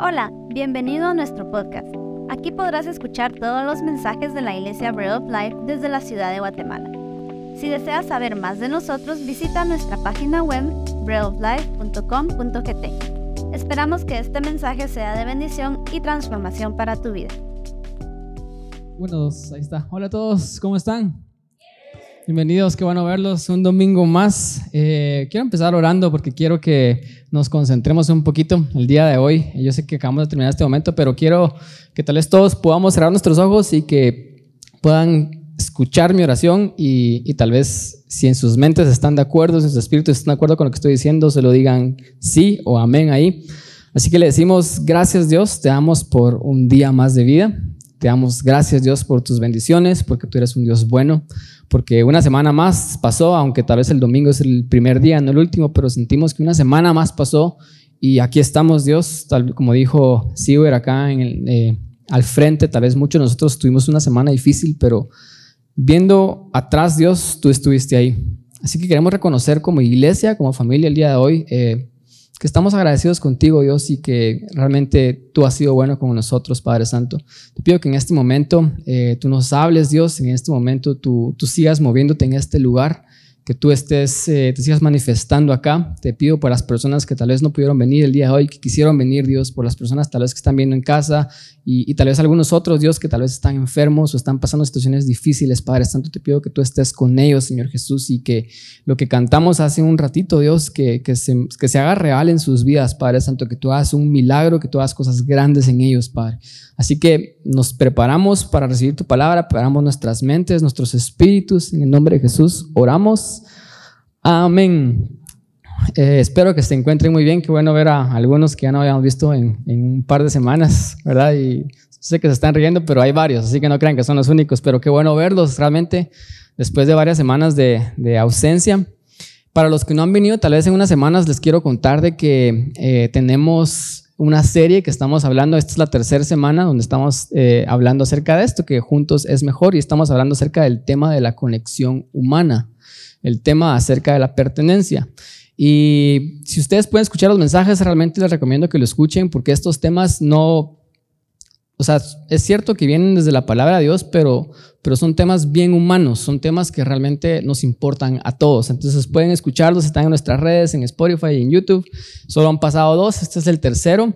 Hola, bienvenido a nuestro podcast. Aquí podrás escuchar todos los mensajes de la Iglesia Bread of Life desde la ciudad de Guatemala. Si deseas saber más de nosotros, visita nuestra página web breadoflife.com.gt. Esperamos que este mensaje sea de bendición y transformación para tu vida. Bueno, ahí está. Hola a todos, ¿cómo están? Bienvenidos, qué bueno verlos un domingo más. Eh, quiero empezar orando porque quiero que nos concentremos un poquito el día de hoy. Yo sé que acabamos de terminar este momento, pero quiero que tal vez todos podamos cerrar nuestros ojos y que puedan escuchar mi oración y, tal vez si en sus mentes están de acuerdo, si en sus espíritus están de acuerdo con lo que estoy diciendo, se lo digan sí o amén ahí. Así que le decimos gracias Dios, te damos por un día más de vida. Te damos gracias Dios por tus bendiciones, porque tú eres un Dios bueno porque una semana más pasó, aunque tal vez el domingo es el primer día, no el último, pero sentimos que una semana más pasó y aquí estamos, Dios, tal como dijo Siwer acá en el, eh, al frente, tal vez muchos de nosotros tuvimos una semana difícil, pero viendo atrás, Dios, tú estuviste ahí. Así que queremos reconocer como iglesia, como familia el día de hoy, eh, que estamos agradecidos contigo, Dios, y que realmente tú has sido bueno con nosotros, Padre Santo. Te pido que en este momento eh, tú nos hables, Dios, en este momento tú, tú sigas moviéndote en este lugar que tú estés, eh, te sigas manifestando acá. Te pido por las personas que tal vez no pudieron venir el día de hoy, que quisieron venir, Dios, por las personas tal vez que están viendo en casa y, tal vez algunos otros, Dios, que tal vez están enfermos o están pasando situaciones difíciles, Padre Santo. Te pido que tú estés con ellos, Señor Jesús, y que lo que cantamos hace un ratito, Dios, que, que, se, que se haga real en sus vidas, Padre Santo, que tú hagas un milagro, que tú hagas cosas grandes en ellos, Padre. Así que nos preparamos para recibir tu palabra, preparamos nuestras mentes, nuestros espíritus, en el nombre de Jesús, oramos. Amén. Eh, espero que se encuentren muy bien. Qué bueno ver a algunos que ya no habíamos visto en, un par de semanas, ¿verdad? Y sé que se están riendo, pero hay varios, así que no crean que son los únicos. Pero qué bueno verlos realmente después de varias semanas de, ausencia. Para los que no han venido, tal vez en unas semanas les quiero contar de que eh, tenemos una serie que estamos hablando. Esta es la tercera semana donde estamos eh, hablando acerca de esto, que juntos es mejor, y estamos hablando acerca del tema de la conexión humana el tema acerca de la pertenencia. Y si ustedes pueden escuchar los mensajes, realmente les recomiendo que lo escuchen porque estos temas no, o sea, es cierto que vienen desde la palabra de Dios, pero, pero son temas bien humanos, son temas que realmente nos importan a todos. Entonces pueden escucharlos, están en nuestras redes, en Spotify y en YouTube. Solo han pasado dos, este es el tercero.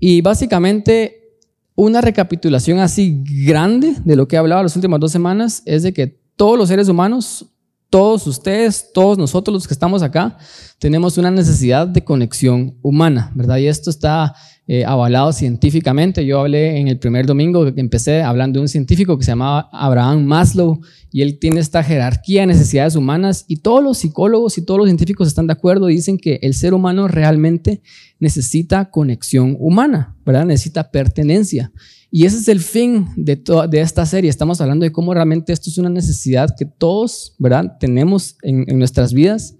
Y básicamente una recapitulación así grande de lo que he hablado las últimas dos semanas es de que todos los seres humanos todos ustedes, todos nosotros los que estamos acá, tenemos una necesidad de conexión humana, ¿verdad? Y esto está eh, avalado científicamente. Yo hablé en el primer domingo, empecé hablando de un científico que se llamaba Abraham Maslow, y él tiene esta jerarquía de necesidades humanas, y todos los psicólogos y todos los científicos están de acuerdo, dicen que el ser humano realmente necesita conexión humana, ¿verdad? Necesita pertenencia. Y ese es el fin de, de esta serie. Estamos hablando de cómo realmente esto es una necesidad que todos, ¿verdad? Tenemos en, nuestras vidas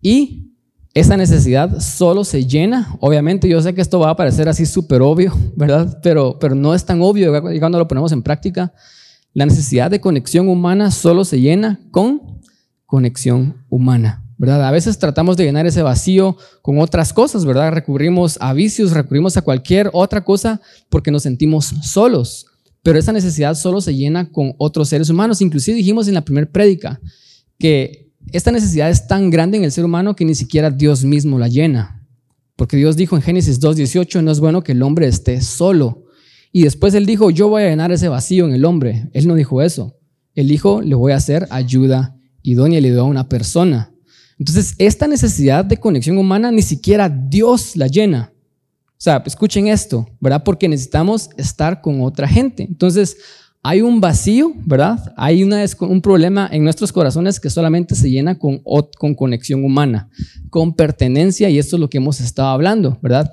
y esa necesidad solo se llena. Obviamente yo sé que esto va a parecer así súper obvio, ¿verdad? Pero, pero no es tan obvio cuando lo ponemos en práctica. La necesidad de conexión humana solo se llena con conexión humana. ¿verdad? A veces tratamos de llenar ese vacío con otras cosas, ¿verdad? Recurrimos a vicios, recurrimos a cualquier otra cosa porque nos sentimos solos. Pero esa necesidad solo se llena con otros seres humanos. Inclusive dijimos en la primera prédica que esta necesidad es tan grande en el ser humano que ni siquiera Dios mismo la llena. Porque Dios dijo en Génesis 2.18, no es bueno que el hombre esté solo. Y después él dijo, yo voy a llenar ese vacío en el hombre. Él no dijo eso. Él dijo, le voy a hacer ayuda idónea y le dio a una persona. Entonces, esta necesidad de conexión humana ni siquiera Dios la llena. O sea, escuchen esto, ¿verdad? Porque necesitamos estar con otra gente. Entonces, hay un vacío, ¿verdad? Hay una, un problema en nuestros corazones que solamente se llena con, con conexión humana, con pertenencia, y esto es lo que hemos estado hablando, ¿verdad?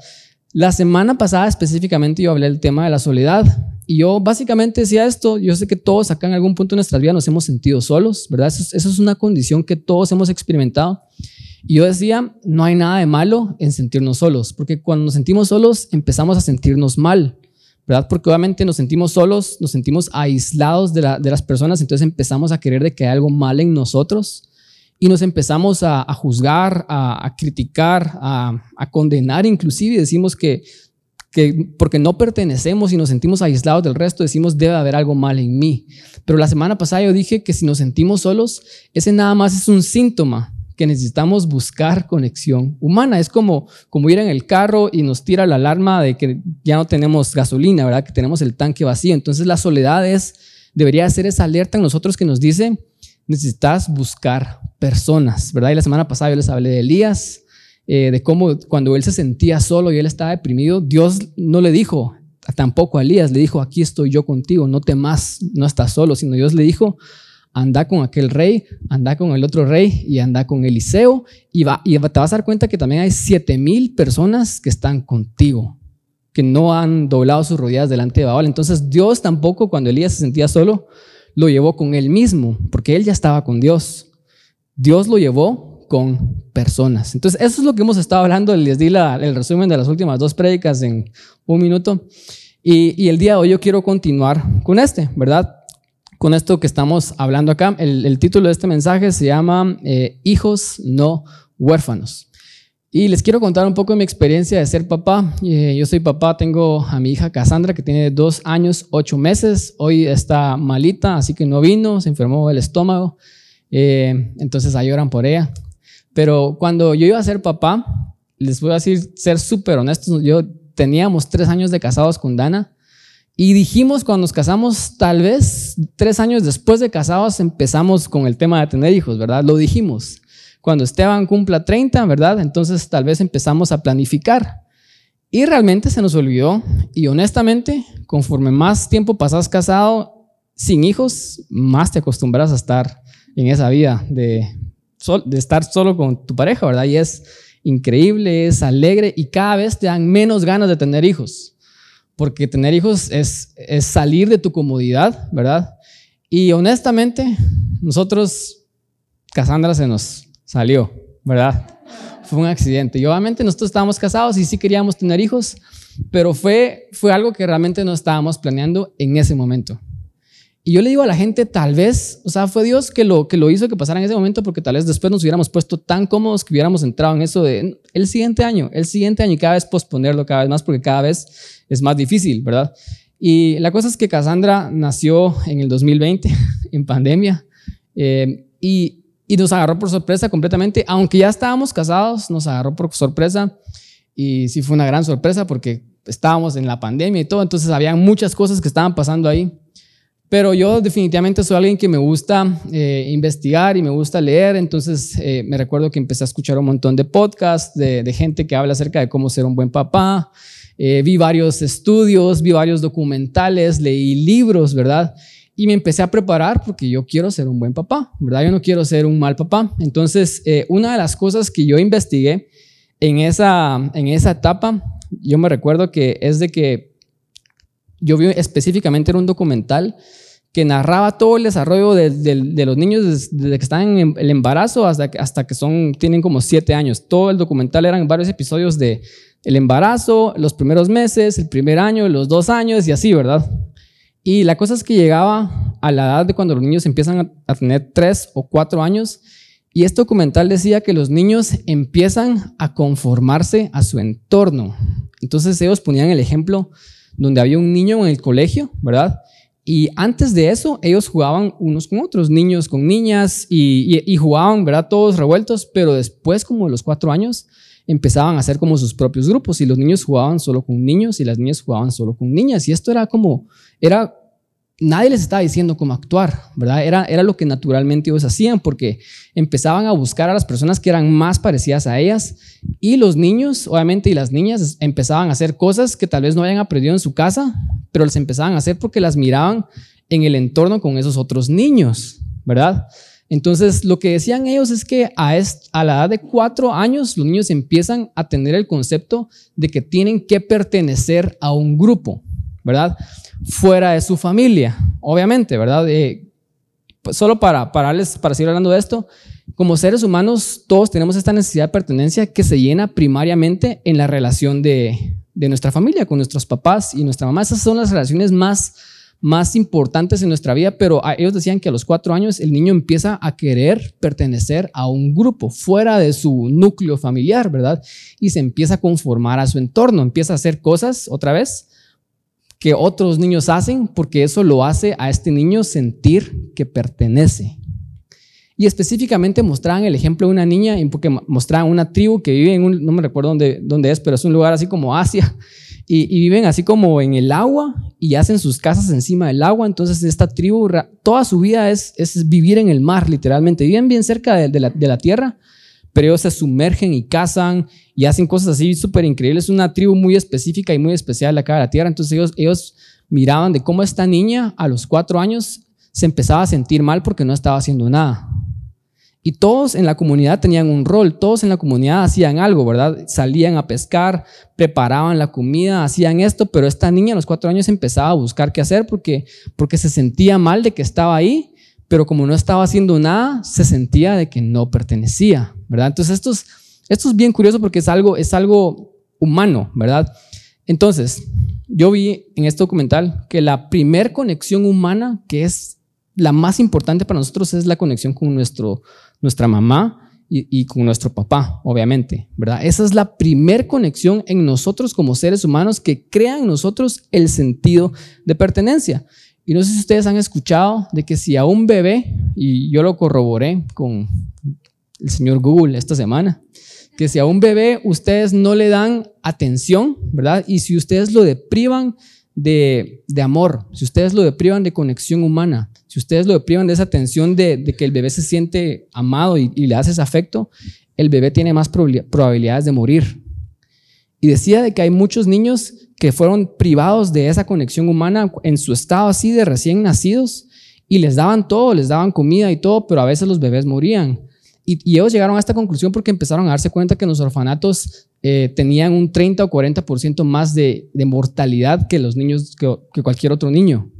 La semana pasada específicamente yo hablé del tema de la soledad, y yo básicamente decía esto, yo sé que todos acá en algún punto de nuestra vida nos hemos sentido solos, ¿verdad? Eso, es una condición que todos hemos experimentado. Y yo decía, no hay nada de malo en sentirnos solos, porque cuando nos sentimos solos empezamos a sentirnos mal, ¿verdad? Porque obviamente nos sentimos solos, nos sentimos aislados de, las personas, entonces empezamos a querer de que hay algo mal en nosotros y nos empezamos a, juzgar, a, criticar, a, condenar inclusive, y decimos que que porque no pertenecemos y nos sentimos aislados del resto, decimos debe haber algo mal en mí. Pero la semana pasada yo dije que si nos sentimos solos, ese nada más es un síntoma que necesitamos buscar conexión humana. Es como, como ir en el carro y nos tira la alarma de que ya no tenemos gasolina, ¿verdad? Que tenemos el tanque vacío. Entonces la soledad es, debería ser esa alerta en nosotros que nos dice, necesitas buscar personas, ¿verdad? Y la semana pasada yo les hablé de Elías, eh, de cómo cuando él se sentía solo y él estaba deprimido, Dios no le dijo tampoco a Elías, le dijo, aquí estoy yo contigo, no temas, no estás solo, sino Dios le dijo, anda con aquel rey, anda con el otro rey y anda con Eliseo y, va, y te vas a dar cuenta que también hay siete mil personas que están contigo, que no han doblado sus rodillas delante de Baal. Entonces Dios tampoco cuando Elías se sentía solo, lo llevó con él mismo, porque él ya estaba con Dios. Dios lo llevó con personas. Entonces eso es lo que hemos estado hablando, les di el resumen de las últimas dos prédicas en un minuto. Y, y el día de hoy yo quiero continuar con este, ¿verdad? Con esto que estamos hablando acá. El, título de este mensaje se llama eh, Hijos no huérfanos. Y les quiero contar un poco de mi experiencia de ser papá. Eh, yo soy papá, tengo a mi hija Cassandra que tiene dos años, ocho meses. Hoy está malita, así que no vino, se enfermó el estómago. Eh, entonces ahí lloran por ella. Pero cuando yo iba a ser papá, les voy a decir, ser súper honestos, yo teníamos tres años de casados con Dana y dijimos cuando nos casamos, tal vez tres años después de casados empezamos con el tema de tener hijos, ¿verdad? Lo dijimos. Cuando Esteban cumpla 30, ¿verdad? Entonces tal vez empezamos a planificar. Y realmente se nos olvidó. Y honestamente, conforme más tiempo pasas casado sin hijos, más te acostumbras a estar en esa vida de, de estar solo con tu pareja, ¿verdad? Y es increíble, es alegre y cada vez te dan menos ganas de tener hijos porque tener hijos es, es salir de tu comodidad, ¿verdad? Y honestamente, nosotros, Cassandra se nos salió, ¿verdad? Fue un accidente. Y obviamente nosotros estábamos casados y sí queríamos tener hijos, pero fue, fue algo que realmente no estábamos planeando en ese momento. Y yo le digo a la gente, tal vez, o sea, fue Dios que lo, que lo hizo que pasara en ese momento, porque tal vez después nos hubiéramos puesto tan cómodos que hubiéramos entrado en eso de el siguiente año, el siguiente año y cada vez posponerlo cada vez más, porque cada vez es más difícil, ¿verdad? Y la cosa es que Cassandra nació en el 2020, en pandemia, eh, y, y nos agarró por sorpresa completamente, aunque ya estábamos casados, nos agarró por sorpresa, y sí fue una gran sorpresa porque estábamos en la pandemia y todo, entonces había muchas cosas que estaban pasando ahí. Pero yo definitivamente soy alguien que me gusta eh, investigar y me gusta leer, entonces eh, me recuerdo que empecé a escuchar un montón de podcasts de, gente que habla acerca de cómo ser un buen papá, eh, vi varios estudios, vi varios documentales, leí libros, ¿verdad? Y me empecé a preparar porque yo quiero ser un buen papá, ¿verdad? Yo no quiero ser un mal papá. Entonces, una de las cosas que yo investigué en esa, en esa etapa, yo me recuerdo que es de que yo vi específicamente en un documental que narraba todo el desarrollo de, los niños desde, que están en el embarazo hasta que, hasta que son, tienen como siete años. Todo el documental eran varios episodios de el embarazo, los primeros meses, el primer año, los dos años y así, ¿verdad? Y la cosa es que llegaba a la edad de cuando los niños empiezan a, a tener tres o cuatro años y este documental decía que los niños empiezan a conformarse a su entorno. Entonces ellos ponían el ejemplo donde había un niño en el colegio, ¿verdad? Y antes de eso, ellos jugaban unos con otros, niños con niñas, y, jugaban, ¿verdad? Todos revueltos, pero después, como de los cuatro años, empezaban a hacer como sus propios grupos, y los niños jugaban solo con niños y las niñas jugaban solo con niñas. Y esto era como, era nadie les estaba diciendo cómo actuar, ¿verdad? Era, era lo que naturalmente ellos hacían porque empezaban a buscar a las personas que eran más parecidas a ellas y los niños, obviamente, y las niñas empezaban a hacer cosas que tal vez no hayan aprendido en su casa, pero las empezaban a hacer porque las miraban en el entorno con esos otros niños, ¿verdad? Entonces, lo que decían ellos es que a, a la edad de cuatro años los niños empiezan a tener el concepto de que tienen que pertenecer a un grupo, ¿verdad? fuera de su familia, obviamente, ¿verdad? Eh, pues solo para, pararles, para seguir hablando de esto, como seres humanos todos tenemos esta necesidad de pertenencia que se llena primariamente en la relación de, de nuestra familia, con nuestros papás y nuestra mamá. Esas son las relaciones más, más importantes en nuestra vida, pero ellos decían que a los cuatro años el niño empieza a querer pertenecer a un grupo fuera de su núcleo familiar, ¿verdad? Y se empieza a conformar a su entorno, empieza a hacer cosas otra vez que otros niños hacen porque eso lo hace a este niño sentir que pertenece. Y específicamente mostraban el ejemplo de una niña, porque mostraban una tribu que vive en un, no me recuerdo dónde, dónde es, pero es un lugar así como Asia, y, viven así como en el agua y hacen sus casas encima del agua. Entonces esta tribu, toda su vida es, es vivir en el mar, literalmente. Viven bien cerca de, la, de la tierra, pero ellos se sumergen y cazan y hacen cosas así súper increíbles. Es una tribu muy específica y muy especial acá de la tierra. Entonces ellos, ellos miraban de cómo esta niña a los cuatro años se empezaba a sentir mal porque no estaba haciendo nada. Y todos en la comunidad tenían un rol, todos en la comunidad hacían algo, ¿verdad? Salían a pescar, preparaban la comida, hacían esto, pero esta niña a los cuatro años empezaba a buscar qué hacer porque, porque se sentía mal de que estaba ahí, pero como no estaba haciendo nada, se sentía de que no pertenecía, ¿verdad? Entonces esto es, esto es bien curioso porque es algo, es algo humano, ¿verdad? Entonces, yo vi en este documental que la primer conexión humana, que es la más importante para nosotros, es la conexión con nuestro nuestra mamá y, con nuestro papá, obviamente, ¿verdad? Esa es la primer conexión en nosotros como seres humanos que crea en nosotros el sentido de pertenencia. Y no sé si ustedes han escuchado de que si a un bebé, y yo lo corroboré con el señor Google esta semana, que si a un bebé ustedes no le dan atención, ¿verdad? Y si ustedes lo deprivan de, de amor, si ustedes lo deprivan de conexión humana, si ustedes lo deprivan de esa atención de, que el bebé se siente amado y, le hace ese afecto, el bebé tiene más probabilidades de morir. Y decía de que hay muchos niños que fueron privados de esa conexión humana en su estado así de recién nacidos y les daban todo, les daban comida y todo, pero a veces los bebés morían. Y, ellos llegaron a esta conclusión porque empezaron a darse cuenta que los orfanatos eh, tenían un 30 o 40% más de, mortalidad que los niños, que cualquier otro niño.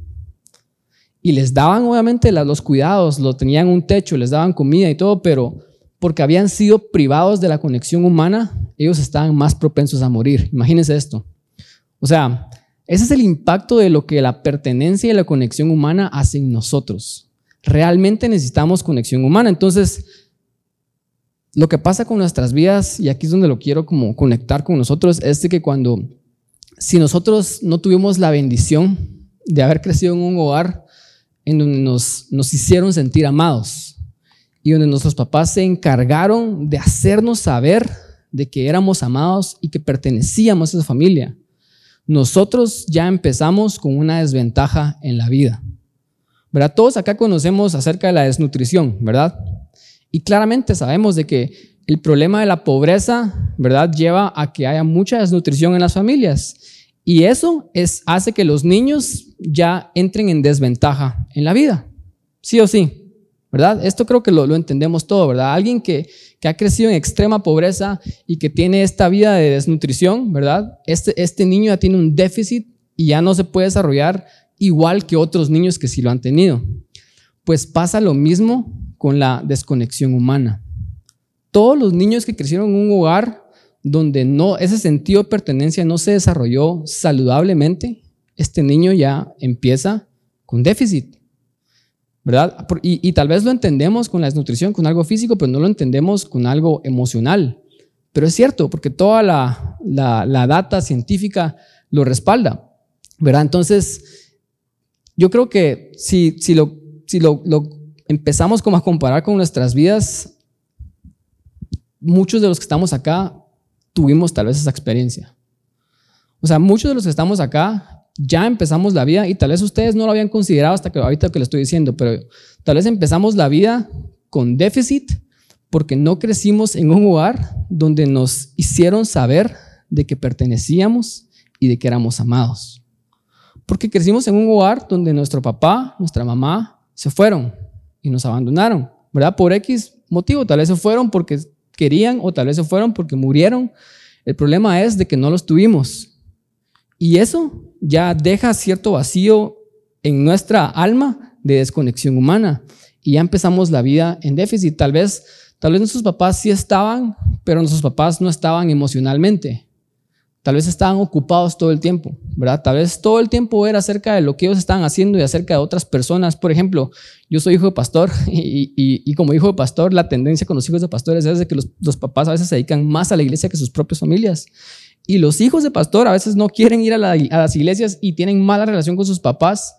Y les daban obviamente los cuidados, lo tenían un techo, les daban comida y todo, pero porque habían sido privados de la conexión humana, ellos estaban más propensos a morir. Imagínense esto. O sea, ese es el impacto de lo que la pertenencia y la conexión humana hacen nosotros. Realmente necesitamos conexión humana. Entonces, lo que pasa con nuestras vidas, y aquí es donde lo quiero como conectar con nosotros, es de que cuando, si nosotros no tuvimos la bendición de haber crecido en un hogar en donde nos, nos hicieron sentir amados y donde nuestros papás se encargaron de hacernos saber de que éramos amados y que pertenecíamos a esa familia. Nosotros ya empezamos con una desventaja en la vida. ¿Verdad? Todos acá conocemos acerca de la desnutrición, ¿verdad? Y claramente sabemos de que el problema de la pobreza, ¿verdad? Lleva a que haya mucha desnutrición en las familias. Y eso es, hace que los niños ya entren en desventaja en la vida. Sí o sí, ¿verdad? Esto creo que lo, entendemos todo, ¿verdad? Alguien que, que, ha crecido en extrema pobreza y que tiene esta vida de desnutrición, ¿verdad? Este, este niño ya tiene un déficit y ya no se puede desarrollar igual que otros niños que sí lo han tenido. Pues pasa lo mismo con la desconexión humana. Todos los niños que crecieron en un hogar donde no, ese sentido de pertenencia no se desarrolló saludablemente, este niño ya empieza con déficit, ¿verdad? Y, tal vez lo entendemos con la desnutrición, con algo físico, pero no lo entendemos con algo emocional. Pero es cierto, porque toda la, data científica lo respalda, ¿verdad? Entonces, yo creo que si, si lo, lo empezamos como a comparar con nuestras vidas, muchos de los que estamos acá tuvimos tal vez esa experiencia. O sea, muchos de los que estamos acá ya empezamos la vida y tal vez ustedes no lo habían considerado hasta que ahorita que lo estoy diciendo, pero tal vez empezamos la vida con déficit porque no crecimos en un hogar donde nos hicieron saber de que pertenecíamos y de que éramos amados. Porque crecimos en un hogar donde nuestro papá, nuestra mamá se fueron y nos abandonaron, ¿verdad? Por X motivo, tal vez se fueron porque querían o tal vez se fueron porque murieron. El problema es de que no los tuvimos. Y eso ya deja cierto vacío en nuestra alma de desconexión humana. Y ya empezamos la vida en déficit. Tal vez, tal vez nuestros papás sí estaban, pero nuestros papás no estaban emocionalmente. tal vez estaban ocupados todo el tiempo, ¿verdad? Tal vez todo el tiempo era acerca de lo que ellos estaban haciendo y acerca de otras personas. Por ejemplo, yo soy hijo de pastor y, como hijo de pastor, la tendencia con los hijos de pastores es de que los, papás a veces se dedican más a la iglesia que sus propias familias. Y los hijos de pastor a veces no quieren ir a, a las iglesias y tienen mala relación con sus papás,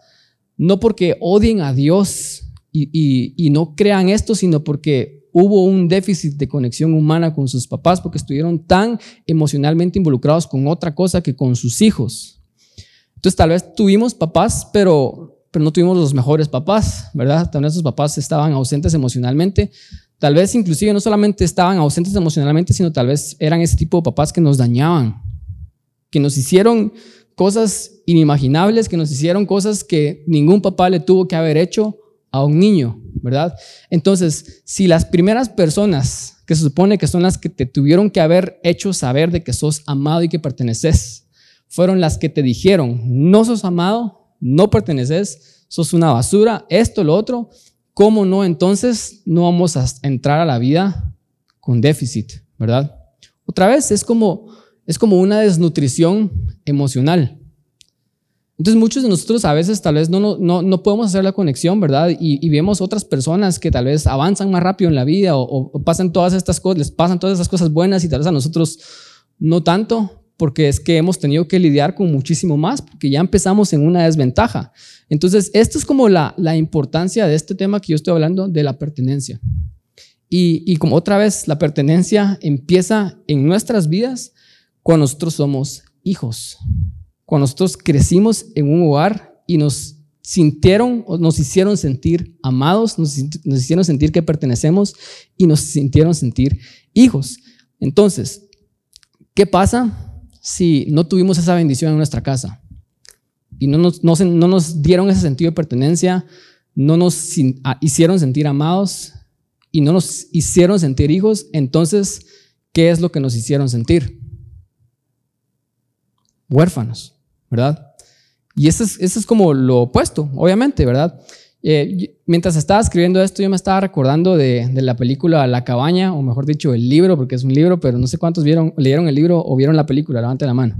no porque odien a Dios y no crean esto, sino porque hubo un déficit de conexión humana con sus papás porque estuvieron tan emocionalmente involucrados con otra cosa que con sus hijos. Entonces tal vez tuvimos papás, pero, pero no tuvimos los mejores papás, ¿verdad? Tal vez esos papás estaban ausentes emocionalmente. Tal vez inclusive no solamente estaban ausentes emocionalmente, sino tal vez eran ese tipo de papás que nos dañaban, que nos hicieron cosas inimaginables, que nos hicieron cosas que ningún papá le tuvo que haber hecho a un niño, ¿verdad? Entonces, si las primeras personas que se supone que son las que te tuvieron que haber hecho saber de que sos amado y que perteneces, fueron las que te dijeron, no sos amado, no perteneces, sos una basura, esto, lo otro, ¿cómo no? Entonces no vamos a entrar a la vida con déficit, ¿verdad? Otra vez, es como, es como una desnutrición emocional. Entonces muchos de nosotros a veces tal vez no, no, no podemos hacer la conexión, ¿verdad? Y, vemos otras personas que tal vez avanzan más rápido en la vida o, pasan todas estas cosas, les pasan todas esas cosas buenas y tal vez a nosotros no tanto, porque es que hemos tenido que lidiar con muchísimo más, porque ya empezamos en una desventaja. Entonces, esto es como la, la importancia de este tema que yo estoy hablando, de la pertenencia. Y, y como otra vez, la pertenencia empieza en nuestras vidas cuando nosotros somos hijos cuando nosotros crecimos en un hogar y nos sintieron o nos hicieron sentir amados, nos, hicieron sentir que pertenecemos y nos sintieron sentir hijos. Entonces, ¿qué pasa si no tuvimos esa bendición en nuestra casa? Y no nos, no, nos dieron ese sentido de pertenencia, no nos ah, hicieron sentir amados y no nos hicieron sentir hijos, entonces, ¿qué es lo que nos hicieron sentir? Huérfanos. ¿verdad? Y eso es, eso es como lo opuesto, obviamente, ¿verdad? Eh, mientras estaba escribiendo esto, yo me estaba recordando de, de, la película La cabaña, o mejor dicho, el libro, porque es un libro, pero no sé cuántos vieron, leyeron el libro o vieron la película, levanten la mano.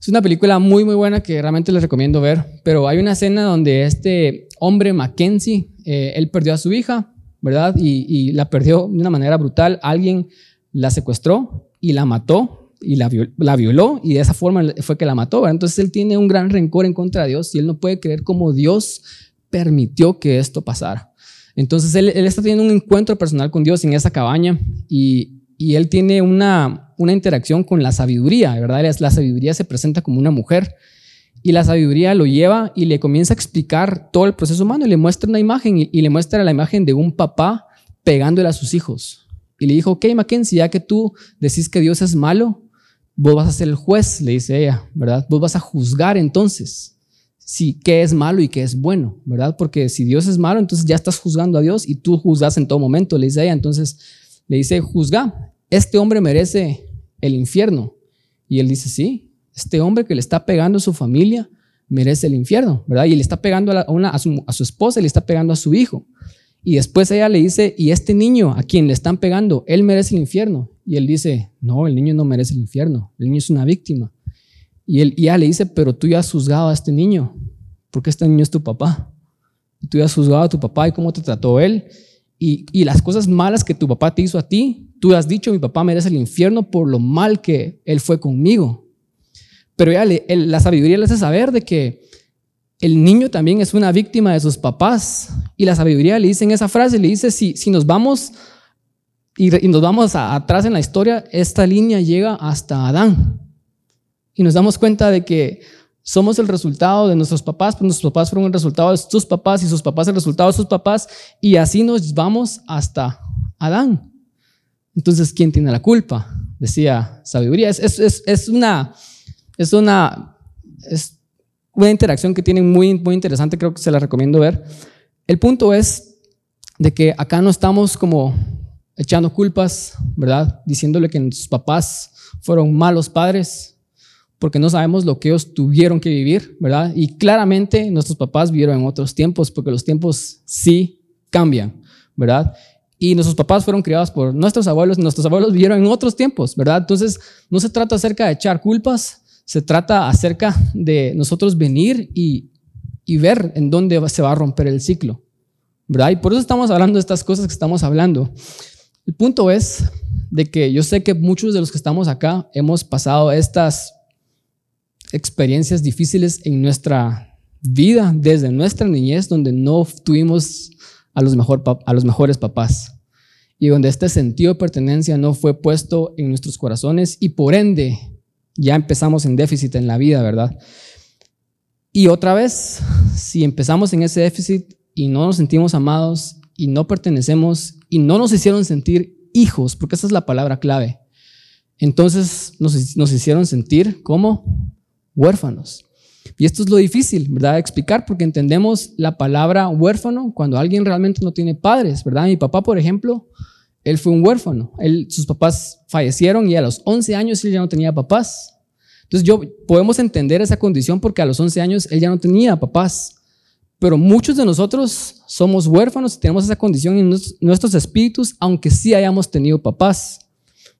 Es una película muy, muy buena que realmente les recomiendo ver, pero hay una escena donde este hombre, Mackenzie, eh, él perdió a su hija, ¿verdad? Y, y la perdió de una manera brutal. Alguien la secuestró y la mató y la, violó y de esa forma fue que la mató. Entonces él tiene un gran rencor en contra de Dios y él no puede creer cómo Dios permitió que esto pasara. Entonces él, está teniendo un encuentro personal con Dios en esa cabaña y, él tiene una, una interacción con la sabiduría, ¿verdad? La sabiduría se presenta como una mujer y la sabiduría lo lleva y le comienza a explicar todo el proceso humano y le muestra una imagen y, y le muestra la imagen de un papá pegándole a sus hijos. Y le dijo, ok, Mackenzie, ya que tú decís que Dios es malo, Vos vas a ser el juez, le dice ella, ¿verdad? Vos vas a juzgar entonces si qué es malo y qué es bueno, ¿verdad? Porque si Dios es malo, entonces ya estás juzgando a Dios y tú juzgas en todo momento, le dice ella. Entonces le dice, juzga, este hombre merece el infierno. Y él dice, sí, este hombre que le está pegando a su familia merece el infierno, ¿verdad? Y le está pegando a, su, esposa y le está pegando a su hijo. Y después ella le dice, y este niño a quien le están pegando, él merece el infierno. Y él dice, no, el niño no merece el infierno, el niño es una víctima. Y, él, ella le dice, pero tú ya has juzgado a este niño, porque este niño es tu papá. tú ya has juzgado a tu papá y cómo te trató él. Y, y las cosas malas que tu papá te hizo a ti, tú has dicho, mi papá merece el infierno por lo mal que él fue conmigo. Pero ella la sabiduría le hace saber de que el niño también es una víctima de sus papás. Y la sabiduría le dice en esa frase, le dice, si, si nos vamos y, nos vamos atrás en la historia, esta línea llega hasta Adán. Y nos damos cuenta de que somos el resultado de nuestros papás, pero nuestros papás fueron el resultado de sus papás y sus papás el resultado de sus papás. Y así nos vamos hasta Adán. Entonces, ¿quién tiene la culpa? Decía sabiduría. Es, es, es una, es una, es una interacción que tienen muy, muy interesante, creo que se la recomiendo ver. El punto es de que acá no estamos como echando culpas, ¿verdad? Diciéndole que sus papás fueron malos padres, porque no sabemos lo que ellos tuvieron que vivir, ¿verdad? Y claramente nuestros papás vivieron en otros tiempos, porque los tiempos sí cambian, ¿verdad? y nuestros papás fueron criados por nuestros abuelos, nuestros abuelos vivieron en otros tiempos, ¿verdad? Entonces, no se trata acerca de echar culpas, se trata acerca de nosotros venir y, y ver en dónde se va a romper el ciclo, ¿verdad? Y por eso estamos hablando de estas cosas que estamos hablando. El punto es de que yo sé que muchos de los que estamos acá hemos pasado estas experiencias difíciles en nuestra vida desde nuestra niñez, donde no tuvimos a los, mejor, a los mejores papás y donde este sentido de pertenencia no fue puesto en nuestros corazones y por ende ya empezamos en déficit en la vida, ¿verdad? Y otra vez, si empezamos en ese déficit y no nos sentimos amados y no pertenecemos y no nos hicieron sentir hijos, porque esa es la palabra clave, entonces nos, nos hicieron sentir como huérfanos. Y esto es lo difícil, ¿verdad? explicar porque entendemos la palabra huérfano cuando alguien realmente no tiene padres, ¿verdad? Mi papá, por ejemplo, él fue un huérfano. Él, sus papás fallecieron y a los 11 años él ya no tenía papás. Entonces yo podemos entender esa condición porque a los 11 años él ya no tenía papás. Pero muchos de nosotros somos huérfanos y tenemos esa condición en nuestros espíritus, aunque sí hayamos tenido papás,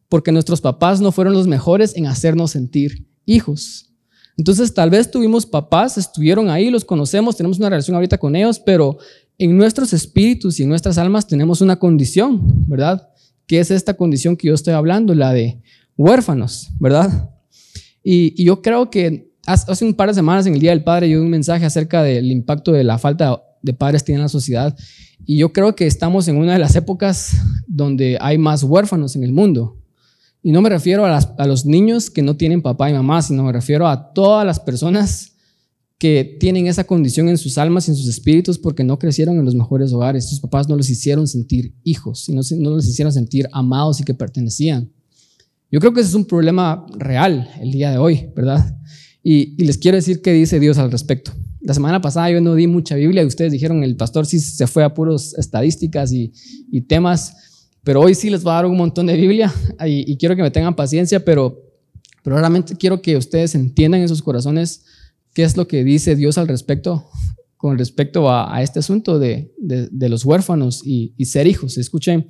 porque nuestros papás no fueron los mejores en hacernos sentir hijos. Entonces tal vez tuvimos papás, estuvieron ahí, los conocemos, tenemos una relación ahorita con ellos, pero en nuestros espíritus y en nuestras almas tenemos una condición, ¿verdad? ¿Qué es esta condición que yo estoy hablando? La de huérfanos, ¿verdad? Y, yo creo que hace un par de semanas en el Día del Padre yo di un mensaje acerca del impacto de la falta de padres tiene en la sociedad. Y yo creo que estamos en una de las épocas donde hay más huérfanos en el mundo. Y no me refiero a, los niños que no tienen papá y mamá, sino me refiero a todas las personas que tienen esa condición en sus almas y en sus espíritus porque no crecieron en los mejores hogares. Sus papás no los hicieron sentir hijos, y no, los hicieron sentir amados y que pertenecían. Yo creo que ese es un problema real el día de hoy, ¿verdad? Y, les quiero decir qué dice Dios al respecto. La semana pasada yo no di mucha Biblia y ustedes dijeron el pastor sí se fue a puros estadísticas y, temas, pero hoy sí les voy a dar un montón de Biblia y, y quiero que me tengan paciencia, pero, pero realmente quiero que ustedes entiendan en sus corazones qué es lo que dice Dios al respecto con respecto a, este asunto de, los huérfanos y, ser hijos. Escuchen,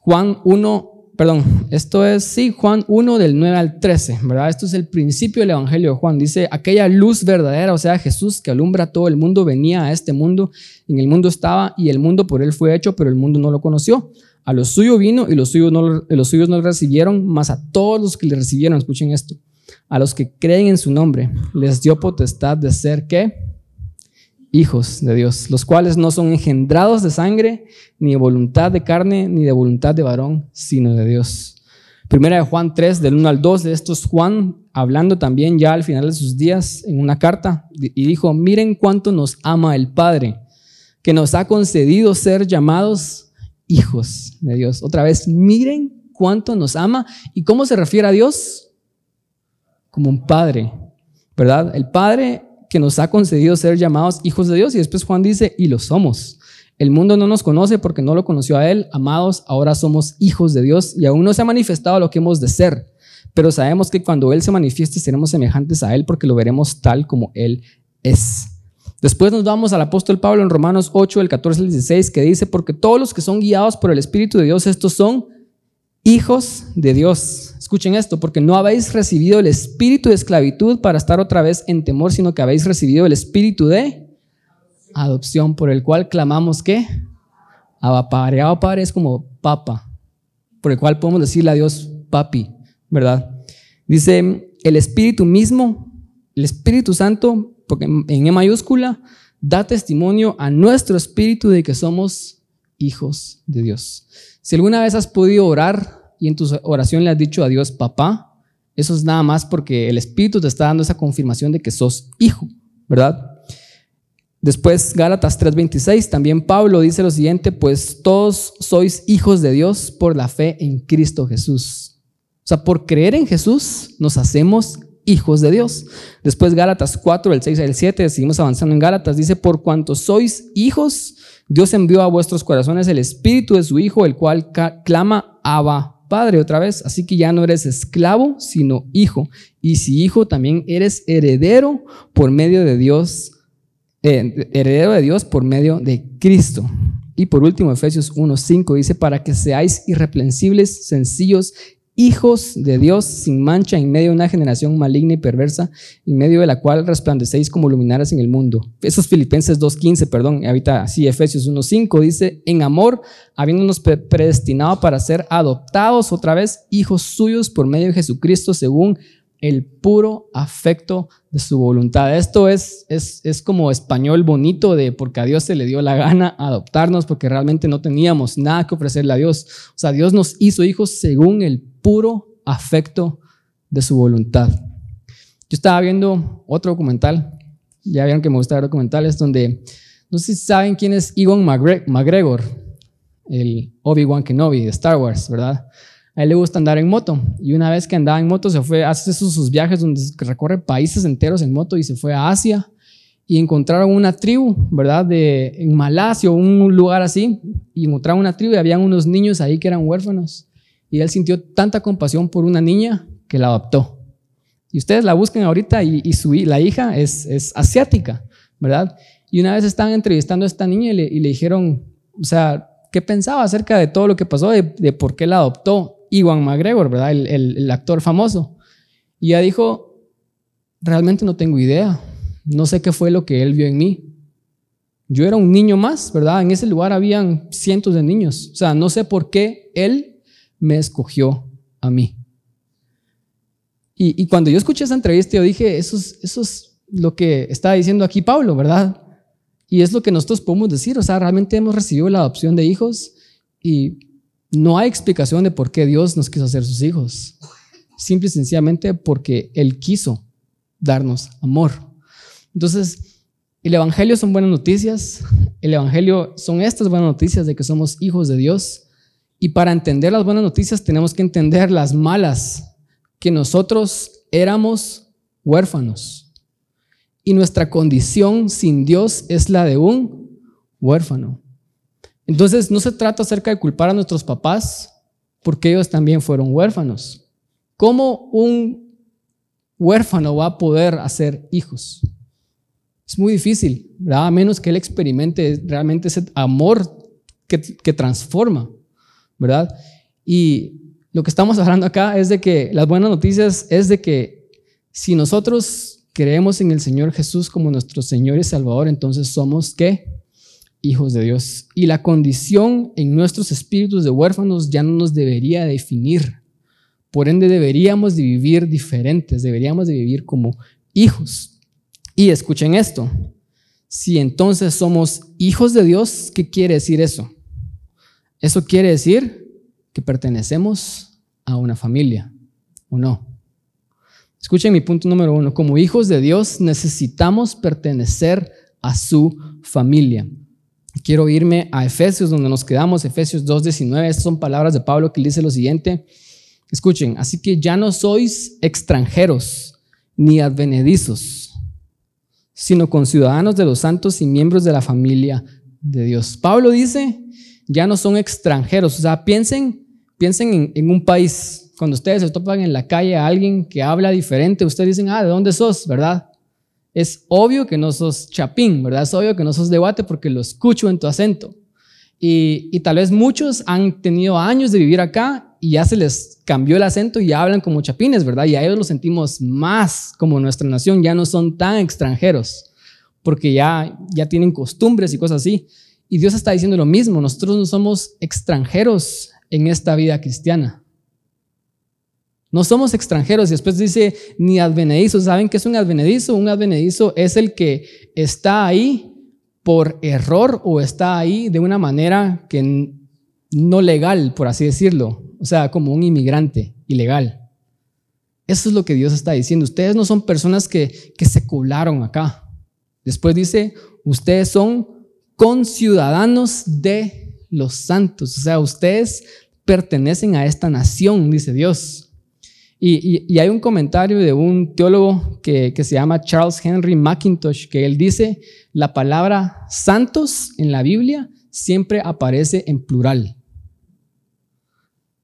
Juan 1, perdón, esto es, sí, Juan 1 del 9 al 13, ¿verdad? Esto es el principio del Evangelio de Juan. Dice, aquella luz verdadera, o sea, Jesús que alumbra todo el mundo, venía a este mundo, en el mundo estaba y el mundo por él fue hecho, pero el mundo no lo conoció. A los suyos vino y los suyos no, los suyos no lo recibieron, más a todos los que le recibieron, escuchen esto a los que creen en su nombre, les dio potestad de ser qué? Hijos de Dios, los cuales no son engendrados de sangre, ni de voluntad de carne, ni de voluntad de varón, sino de Dios. Primera de Juan 3, del 1 al 2, de estos Juan hablando también ya al final de sus días en una carta, y dijo, miren cuánto nos ama el Padre, que nos ha concedido ser llamados hijos de Dios. Otra vez, miren cuánto nos ama. ¿Y cómo se refiere a Dios? como un padre, ¿verdad? El padre que nos ha concedido ser llamados hijos de Dios y después Juan dice, y lo somos. El mundo no nos conoce porque no lo conoció a Él. Amados, ahora somos hijos de Dios y aún no se ha manifestado lo que hemos de ser. Pero sabemos que cuando Él se manifieste seremos semejantes a Él porque lo veremos tal como Él es. Después nos vamos al apóstol Pablo en Romanos 8, el 14 al 16, que dice, porque todos los que son guiados por el Espíritu de Dios, estos son hijos de Dios. Escuchen esto, porque no habéis recibido el espíritu de esclavitud para estar otra vez en temor, sino que habéis recibido el espíritu de adopción, por el cual clamamos que. Abba Padre es como papa, por el cual podemos decirle a Dios papi, ¿verdad? Dice el espíritu mismo, el Espíritu Santo, porque en E mayúscula, da testimonio a nuestro espíritu de que somos hijos de Dios. Si alguna vez has podido orar y en tu oración le has dicho a Dios, papá, eso es nada más porque el Espíritu te está dando esa confirmación de que sos hijo, ¿verdad? Después, Gálatas 3:26, también Pablo dice lo siguiente, pues todos sois hijos de Dios por la fe en Cristo Jesús. O sea, por creer en Jesús nos hacemos hijos de Dios. Después Gálatas 4, el 6 al 7, seguimos avanzando en Gálatas, dice, por cuanto sois hijos, Dios envió a vuestros corazones el espíritu de su Hijo, el cual clama, Abba, padre otra vez, así que ya no eres esclavo, sino hijo. Y si hijo, también eres heredero por medio de Dios, eh, heredero de Dios por medio de Cristo. Y por último, Efesios 1.5 dice, para que seáis irreprensibles, sencillos, hijos de Dios, sin mancha, en medio de una generación maligna y perversa, en medio de la cual resplandecéis como luminares en el mundo. Esos Filipenses 2.15, perdón, ahorita así Efesios 1.5 dice, en amor, habiéndonos predestinado para ser adoptados otra vez hijos suyos por medio de Jesucristo, según el puro afecto de su voluntad. Esto es, es, es, como español bonito de porque a Dios se le dio la gana adoptarnos porque realmente no teníamos nada que ofrecerle a Dios. O sea, Dios nos hizo hijos según el puro afecto de su voluntad. Yo estaba viendo otro documental, ya vieron que me gusta ver documentales, donde no sé si saben quién es Ewan McGregor, el Obi-Wan Kenobi de Star Wars, ¿verdad? A él le gusta andar en moto. Y una vez que andaba en moto, se fue, hace esos sus viajes donde recorre países enteros en moto y se fue a Asia. Y encontraron una tribu, ¿verdad? De, en Malasia o un lugar así. Y encontraron una tribu y habían unos niños ahí que eran huérfanos. Y él sintió tanta compasión por una niña que la adoptó. Y ustedes la buscan ahorita y, su, la hija es, es, asiática, ¿verdad? Y una vez estaban entrevistando a esta niña y le, y le dijeron, o sea, ¿qué pensaba acerca de todo lo que pasó, de, de por qué la adoptó? Iwan McGregor, ¿verdad? El, actor famoso. Y ella dijo, realmente no tengo idea, no sé qué fue lo que él vio en mí. Yo era un niño más, ¿verdad? En ese lugar habían cientos de niños. O sea, no sé por qué él me escogió a mí. Y, cuando yo escuché esa entrevista, yo dije, eso es, eso es lo que está diciendo aquí Pablo, ¿verdad? Y es lo que nosotros podemos decir, o sea, realmente hemos recibido la adopción de hijos y no hay explicación de por qué Dios nos quiso hacer sus hijos. Simple y sencillamente porque Él quiso darnos amor. Entonces, el Evangelio son buenas noticias. El Evangelio son estas buenas noticias de que somos hijos de Dios. Y para entender las buenas noticias tenemos que entender las malas, que nosotros éramos huérfanos. Y nuestra condición sin Dios es la de un huérfano. Entonces no se trata acerca de culpar a nuestros papás porque ellos también fueron huérfanos. ¿Cómo un huérfano va a poder hacer hijos? Es muy difícil, ¿verdad? A menos que él experimente realmente ese amor que, que transforma, ¿verdad? Y lo que estamos hablando acá es de que las buenas noticias es de que si nosotros creemos en el Señor Jesús como nuestro Señor y Salvador, entonces somos ¿qué? Hijos de Dios. Y la condición en nuestros espíritus de huérfanos ya no nos debería definir. Por ende, deberíamos de vivir diferentes, deberíamos de vivir como hijos. Y escuchen esto, si entonces somos hijos de Dios, ¿qué quiere decir eso? Eso quiere decir que pertenecemos a una familia, ¿o no? Escuchen mi punto número uno, como hijos de Dios necesitamos pertenecer a su familia. Quiero irme a Efesios, donde nos quedamos, Efesios 2.19. Estas son palabras de Pablo que dice lo siguiente. Escuchen, así que ya no sois extranjeros ni advenedizos, sino conciudadanos de los santos y miembros de la familia de Dios. Pablo dice, ya no son extranjeros. O sea, piensen, piensen en, en un país. Cuando ustedes se topan en la calle a alguien que habla diferente, ustedes dicen, ah, ¿de dónde sos? ¿Verdad? Es obvio que no sos chapín, ¿verdad? Es obvio que no sos debate porque lo escucho en tu acento. Y, tal vez muchos han tenido años de vivir acá y ya se les cambió el acento y ya hablan como chapines, ¿verdad? Y a ellos los sentimos más como nuestra nación, ya no son tan extranjeros, porque ya, ya tienen costumbres y cosas así. Y Dios está diciendo lo mismo, nosotros no somos extranjeros en esta vida cristiana. No somos extranjeros. Y después dice, ni advenedizo. ¿Saben qué es un advenedizo? Un advenedizo es el que está ahí por error o está ahí de una manera que no legal, por así decirlo. O sea, como un inmigrante ilegal. Eso es lo que Dios está diciendo. Ustedes no son personas que, se colaron acá. Después dice, ustedes son conciudadanos de los santos. O sea, ustedes pertenecen a esta nación, dice Dios. Y, hay un comentario de un teólogo que, se llama Charles Henry McIntosh, que él dice, la palabra santos en la Biblia siempre aparece en plural.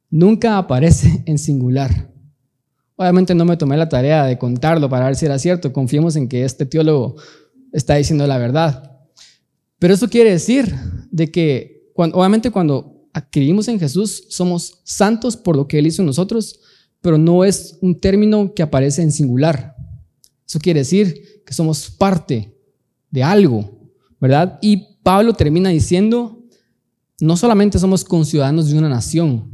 Nunca aparece en singular. Obviamente no me tomé la tarea de contarlo para ver si era cierto. Confiemos en que este teólogo está diciendo la verdad. Pero eso quiere decir de que obviamente cuando adquirimos en Jesús, somos santos por lo que Él hizo en nosotros, pero no es un término que aparece en singular. Eso quiere decir que somos parte de algo, ¿verdad? Y Pablo termina diciendo, no solamente somos conciudadanos de una nación,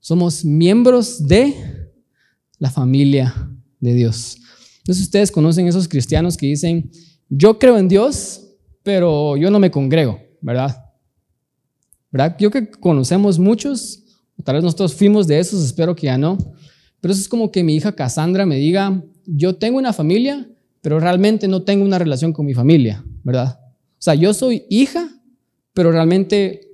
somos miembros de la familia de Dios. Entonces ustedes conocen esos cristianos que dicen, yo creo en Dios, pero yo no me congrego, ¿verdad? ¿verdad? Yo que conocemos muchos, tal vez nosotros fuimos de esos, espero que ya no, pero eso es como que mi hija Cassandra me diga, yo tengo una familia, pero realmente no tengo una relación con mi familia, ¿verdad? O sea, yo soy hija, pero realmente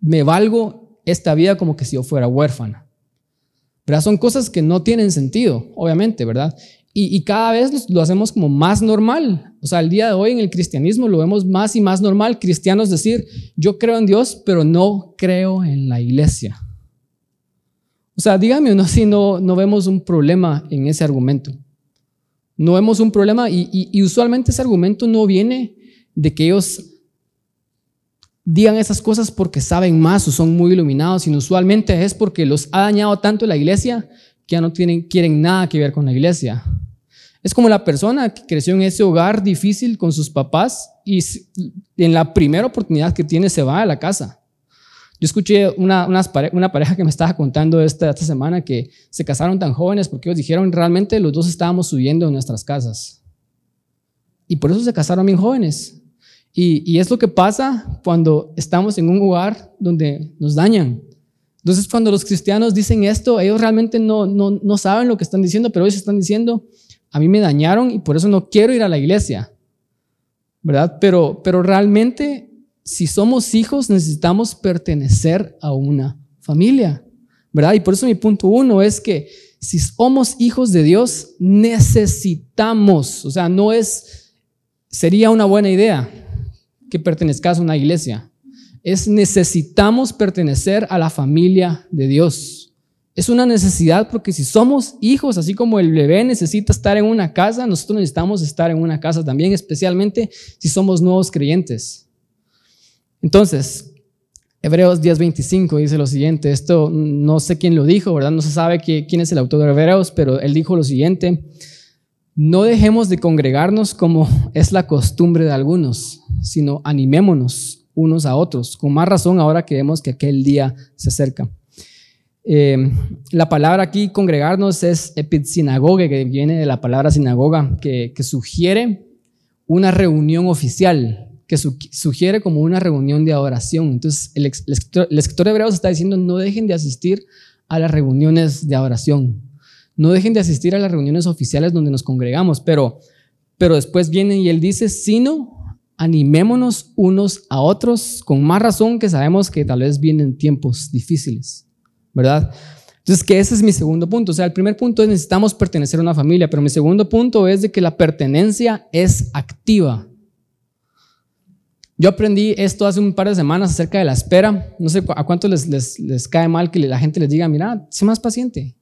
me valgo esta vida como que si yo fuera huérfana. ¿Verdad? Son cosas que no tienen sentido, obviamente, ¿verdad? Y, cada vez lo hacemos como más normal. O sea, el día de hoy en el cristianismo lo vemos más y más normal. Cristianos decir, yo creo en Dios, pero no creo en la iglesia. O sea, dígame uno si no, no vemos un problema en ese argumento. No vemos un problema y, y usualmente ese argumento no viene de que ellos digan esas cosas porque saben más o son muy iluminados, sino usualmente es porque los ha dañado tanto la iglesia que ya no tienen, quieren nada que ver con la iglesia. Es como la persona que creció en ese hogar difícil con sus papás y en la primera oportunidad que tiene se va a la casa. Yo escuché una, una, pareja que me estaba contando esta, esta semana que se casaron tan jóvenes porque ellos dijeron realmente los dos estábamos subiendo en nuestras casas. Y por eso se casaron bien jóvenes. Y, y es lo que pasa cuando estamos en un hogar donde nos dañan. Entonces cuando los cristianos dicen esto, ellos realmente no, no, no saben lo que están diciendo, pero ellos están diciendo, a mí me dañaron y por eso no quiero ir a la iglesia, ¿verdad? Pero, pero realmente, si somos hijos, necesitamos pertenecer a una familia, ¿verdad? Y por eso mi punto uno es que si somos hijos de Dios, necesitamos, o sea, no es, sería una buena idea que pertenezcas a una iglesia, es necesitamos pertenecer a la familia de Dios. Es una necesidad porque si somos hijos, así como el bebé necesita estar en una casa, nosotros necesitamos estar en una casa también, especialmente si somos nuevos creyentes. Entonces, Hebreos 10:25 dice lo siguiente, esto no sé quién lo dijo, ¿verdad? No se sabe quién es el autor de Hebreos, pero él dijo lo siguiente, no dejemos de congregarnos como es la costumbre de algunos, sino animémonos unos a otros, con más razón ahora que vemos que aquel día se acerca. Eh, la palabra aquí, congregarnos, es epitsinagoge, que viene de la palabra sinagoga, que, sugiere una reunión oficial, que sugiere como una reunión de adoración. Entonces, el, escritor, de Hebreos está diciendo, no dejen de asistir a las reuniones de adoración, no dejen de asistir a las reuniones oficiales donde nos congregamos, pero, pero después viene y él dice, sino animémonos unos a otros, con más razón que sabemos que tal vez vienen tiempos difíciles. ¿verdad? Entonces, que ese es mi segundo punto. O sea, el primer punto es necesitamos pertenecer a una familia, pero mi segundo punto es de que la pertenencia es activa. Yo aprendí esto hace un par de semanas acerca de la espera. No sé a cuánto les, les, cae mal que la gente les diga, mira, sé más paciente.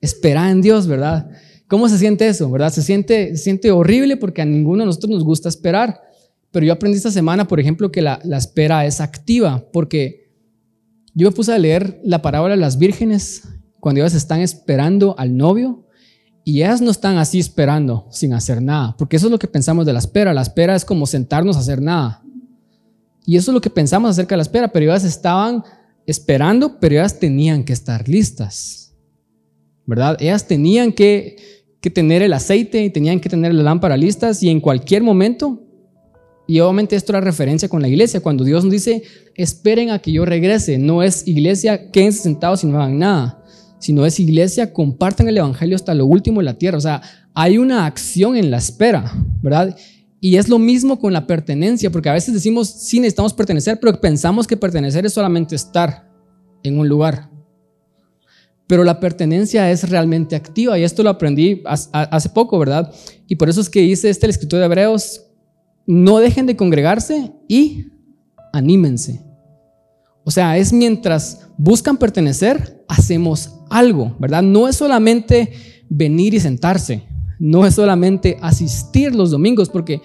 Espera en Dios, ¿verdad? ¿Cómo se siente eso, verdad? Se siente, siente horrible porque a ninguno de nosotros nos gusta esperar. Pero yo aprendí esta semana, por ejemplo, que la, la espera es activa porque yo me puse a leer la parábola de las vírgenes cuando ellas están esperando al novio y ellas no están así esperando sin hacer nada, porque eso es lo que pensamos de la espera. La espera es como sentarnos a hacer nada. Y eso es lo que pensamos acerca de la espera, pero ellas estaban esperando, pero ellas tenían que estar listas. ¿Verdad? Ellas tenían que, que tener el aceite y tenían que tener la lámpara listas y en cualquier momento y obviamente esto era referencia con la iglesia, cuando Dios nos dice, esperen a que yo regrese, no es iglesia, quédense sentados y no hagan nada, sino es iglesia, compartan el Evangelio hasta lo último de la tierra. O sea, hay una acción en la espera, ¿verdad? Y es lo mismo con la pertenencia, porque a veces decimos, sí necesitamos pertenecer, pero pensamos que pertenecer es solamente estar en un lugar. Pero la pertenencia es realmente activa y esto lo aprendí hace poco, ¿verdad? Y por eso es que dice este escritor de Hebreos, no dejen de congregarse y anímense. O sea, es mientras buscan pertenecer, hacemos algo, ¿verdad? No es solamente venir y sentarse, no es solamente asistir los domingos, porque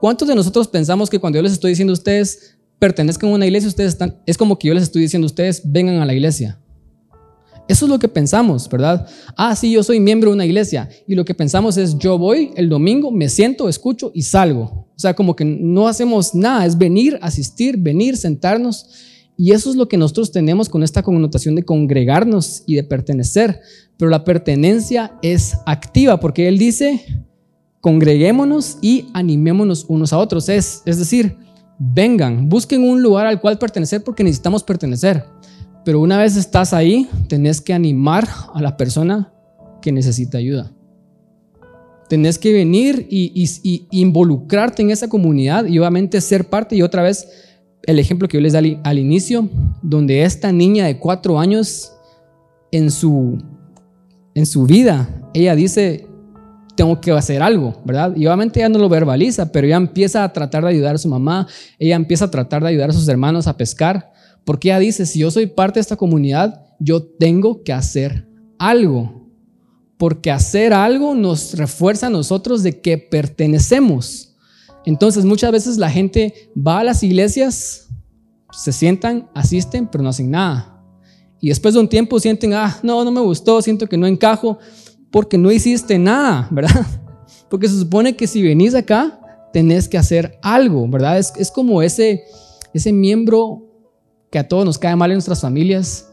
¿cuántos de nosotros pensamos que cuando yo les estoy diciendo a ustedes, pertenezcan a una iglesia, ustedes están, es como que yo les estoy diciendo, ustedes vengan a la iglesia. Eso es lo que pensamos, ¿verdad? Ah, sí, yo soy miembro de una iglesia. Y lo que pensamos es, yo voy el domingo, me siento, escucho y salgo. O sea, como que no hacemos nada, es venir, asistir, venir, sentarnos. Y eso es lo que nosotros tenemos con esta connotación de congregarnos y de pertenecer. Pero la pertenencia es activa, porque Él dice, congreguémonos y animémonos unos a otros. Es, es decir, vengan, busquen un lugar al cual pertenecer porque necesitamos pertenecer. Pero una vez estás ahí, tenés que animar a la persona que necesita ayuda. Tenés que venir y, involucrarte en esa comunidad y obviamente ser parte. Y otra vez, el ejemplo que yo les di al, inicio, donde esta niña de cuatro años en su, en su vida, ella dice, tengo que hacer algo, ¿verdad? Y obviamente ella no lo verbaliza, pero ella empieza a tratar de ayudar a su mamá, ella empieza a tratar de ayudar a sus hermanos a pescar. Porque ella dice, si yo soy parte de esta comunidad, yo tengo que hacer algo. Porque hacer algo nos refuerza a nosotros de que pertenecemos. Entonces muchas veces la gente va a las iglesias, se sientan, asisten, pero no hacen nada. Y después de un tiempo sienten, ah, no, no me gustó, siento que no encajo, porque no hiciste nada, ¿verdad? Porque se supone que si venís acá, tenés que hacer algo, ¿verdad? Es, es como ese, ese miembro que a todos nos cae mal en nuestras familias,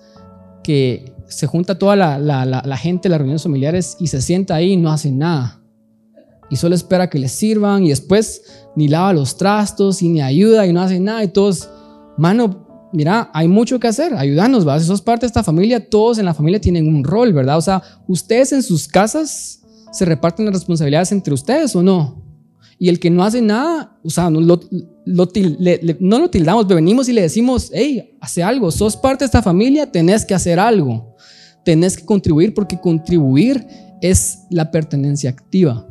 que se junta toda la, la, la, gente, las reuniones familiares y se sienta ahí y no hace nada. Y solo espera que le sirvan y después ni lava los trastos y ni ayuda y no hace nada y todos, mano, mira, hay mucho que hacer, ayúdanos, ¿va? Si sos parte de esta familia, todos en la familia tienen un rol, ¿verdad? O sea, ustedes en sus casas se reparten las responsabilidades entre ustedes o no. Y el que no hace nada, o sea, no lo, no lo tildamos, pero venimos y le decimos, hey, hace algo, sos parte de esta familia, tenés que hacer algo, tenés que contribuir porque contribuir es la pertenencia activa.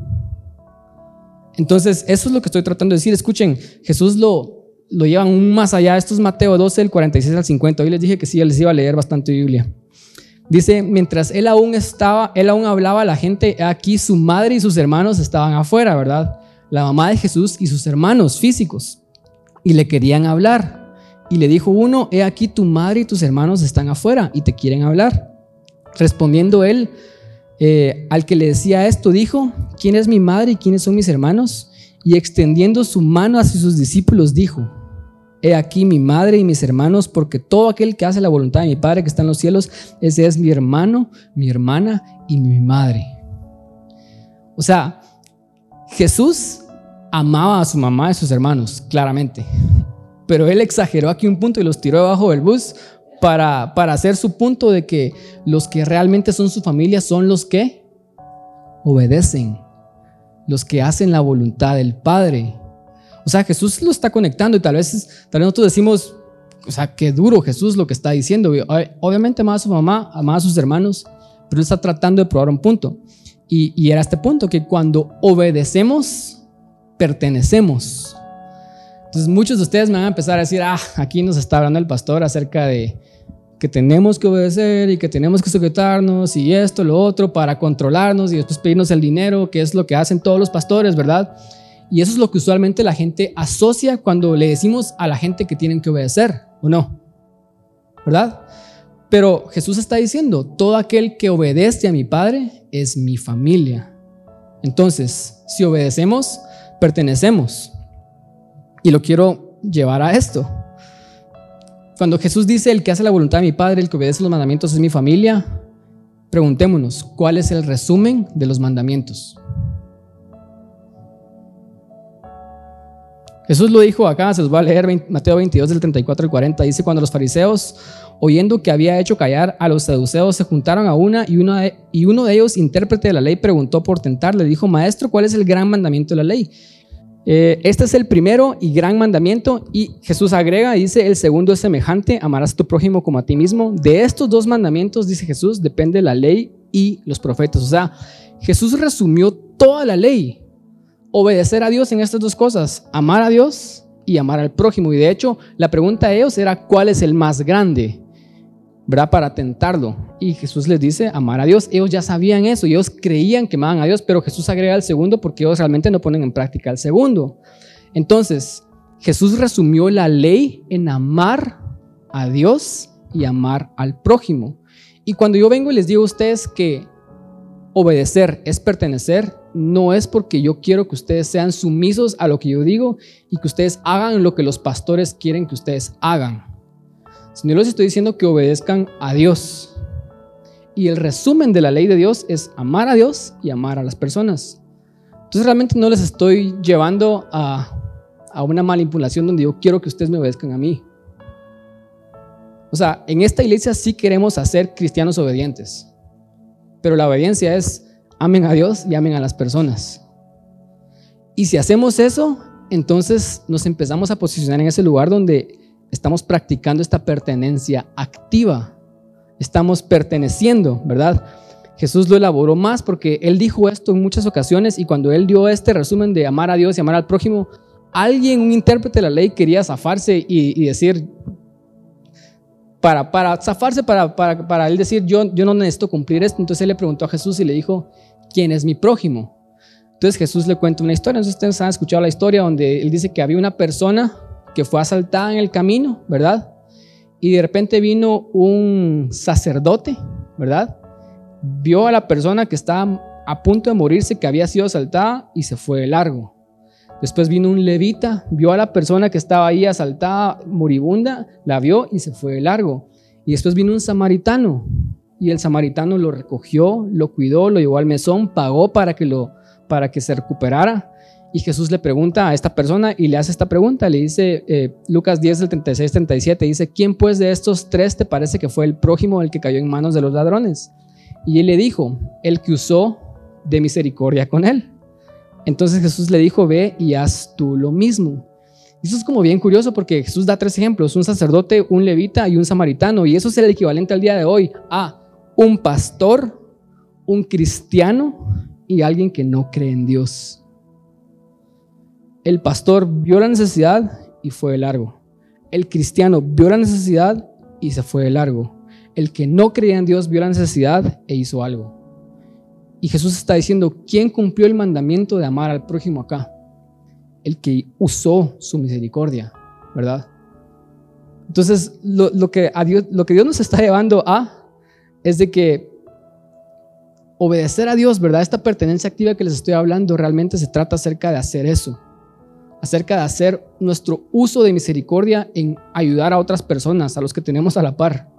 Entonces, eso es lo que estoy tratando de decir. Escuchen, Jesús lo, lo lleva aún más allá. Esto es Mateo 12, el 46 al 50. Hoy les dije que sí, les iba a leer bastante Biblia. Dice, mientras él aún estaba, él aún hablaba a la gente, aquí su madre y sus hermanos estaban afuera, ¿verdad? La mamá de Jesús y sus hermanos físicos y le querían hablar. Y le dijo uno, he aquí tu madre y tus hermanos están afuera y te quieren hablar. Respondiendo él, eh, al que le decía esto, dijo, ¿quién es mi madre y quiénes son mis hermanos? Y extendiendo su mano hacia sus discípulos, dijo, He aquí mi madre y mis hermanos, porque todo aquel que hace la voluntad de mi Padre que está en los cielos, ese es mi hermano, mi hermana y mi madre. O sea, Jesús amaba a su mamá y a sus hermanos, claramente. Pero él exageró aquí un punto y los tiró debajo del bus para, para hacer su punto de que los que realmente son su familia son los que obedecen, los que hacen la voluntad del Padre. O sea, Jesús lo está conectando y tal vez, tal vez nosotros decimos, o sea, qué duro Jesús lo que está diciendo. Obviamente amaba a su mamá, amaba a sus hermanos, pero está tratando de probar un punto. Y, y era este punto, que cuando obedecemos, pertenecemos. Entonces muchos de ustedes me van a empezar a decir, ah, aquí nos está hablando el pastor acerca de que tenemos que obedecer y que tenemos que sujetarnos y esto, lo otro, para controlarnos y después pedirnos el dinero, que es lo que hacen todos los pastores, ¿verdad? Y eso es lo que usualmente la gente asocia cuando le decimos a la gente que tienen que obedecer, ¿o no? ¿Verdad? Pero Jesús está diciendo, todo aquel que obedece a mi Padre es mi familia. Entonces, si obedecemos, pertenecemos. Y lo quiero llevar a esto. Cuando Jesús dice, el que hace la voluntad de mi Padre, el que obedece los mandamientos es mi familia, preguntémonos, ¿cuál es el resumen de los mandamientos? Jesús lo dijo acá, se los va a leer Mateo 22 del 34 al 40, dice, cuando los fariseos, oyendo que había hecho callar a los saduceos, se juntaron a una y, una y uno de ellos, intérprete de la ley, preguntó por tentar, le dijo, maestro, ¿cuál es el gran mandamiento de la ley? Eh, este es el primero y gran mandamiento y Jesús agrega dice, el segundo es semejante, amarás a tu prójimo como a ti mismo. De estos dos mandamientos, dice Jesús, depende la ley y los profetas. O sea, Jesús resumió toda la ley. Obedecer a Dios en estas dos cosas, amar a Dios y amar al prójimo. Y de hecho, la pregunta de ellos era, ¿cuál es el más grande? ¿verdad? Para tentarlo. Y Jesús les dice, amar a Dios. Ellos ya sabían eso, y ellos creían que amaban a Dios, pero Jesús agrega el segundo porque ellos realmente no ponen en práctica el segundo. Entonces, Jesús resumió la ley en amar a Dios y amar al prójimo. Y cuando yo vengo y les digo a ustedes que obedecer es pertenecer, no es porque yo quiero que ustedes sean sumisos a lo que yo digo y que ustedes hagan lo que los pastores quieren que ustedes hagan. Sino les estoy diciendo que obedezcan a Dios. Y el resumen de la ley de Dios es amar a Dios y amar a las personas. Entonces realmente no les estoy llevando a, a una manipulación donde yo quiero que ustedes me obedezcan a mí. O sea, en esta iglesia sí queremos hacer cristianos obedientes, pero la obediencia es amen a Dios y amen a las personas. Y si hacemos eso, entonces nos empezamos a posicionar en ese lugar donde estamos practicando esta pertenencia activa. Estamos perteneciendo, ¿verdad? Jesús lo elaboró más porque él dijo esto en muchas ocasiones y cuando él dio este resumen de amar a Dios y amar al prójimo, alguien, un intérprete de la ley, quería zafarse y, decir, para, para zafarse, para, para, para, él decir, yo, yo no necesito cumplir esto. Entonces él le preguntó a Jesús y le dijo, ¿quién es mi prójimo? Entonces Jesús le cuenta una historia. Entonces ustedes han escuchado la historia donde él dice que había una persona que fue asaltada en el camino, ¿verdad? Y de repente vino un sacerdote, ¿verdad? Vio a la persona que estaba a punto de morirse, que había sido asaltada y se fue de largo. Después vino un levita, vio a la persona que estaba ahí asaltada, moribunda, la vio y se fue de largo. Y después vino un samaritano y el samaritano lo recogió, lo cuidó, lo llevó al mesón, pagó para que, lo, para que se recuperara. Y Jesús le pregunta a esta persona y le hace esta pregunta, le dice eh, Lucas 10, 36, 37, dice, ¿quién pues de estos tres te parece que fue el prójimo el que cayó en manos de los ladrones? Y él le dijo, el que usó de misericordia con él. Entonces Jesús le dijo, ve y haz tú lo mismo. Eso es como bien curioso porque Jesús da tres ejemplos, un sacerdote, un levita y un samaritano. Y eso es el equivalente al día de hoy a un pastor, un cristiano y alguien que no cree en Dios. El pastor vio la necesidad y fue de largo. El cristiano vio la necesidad y se fue de largo. El que no creía en Dios vio la necesidad e hizo algo. Y Jesús está diciendo, ¿quién cumplió el mandamiento de amar al prójimo acá? El que usó su misericordia, ¿verdad? Entonces, lo, que, Dios, lo que Dios nos está llevando a es de que obedecer a Dios, ¿verdad? Esta pertenencia activa que les estoy hablando realmente se trata acerca de hacer eso, acerca de hacer nuestro uso de misericordia en ayudar a otras personas, a los que tenemos a la par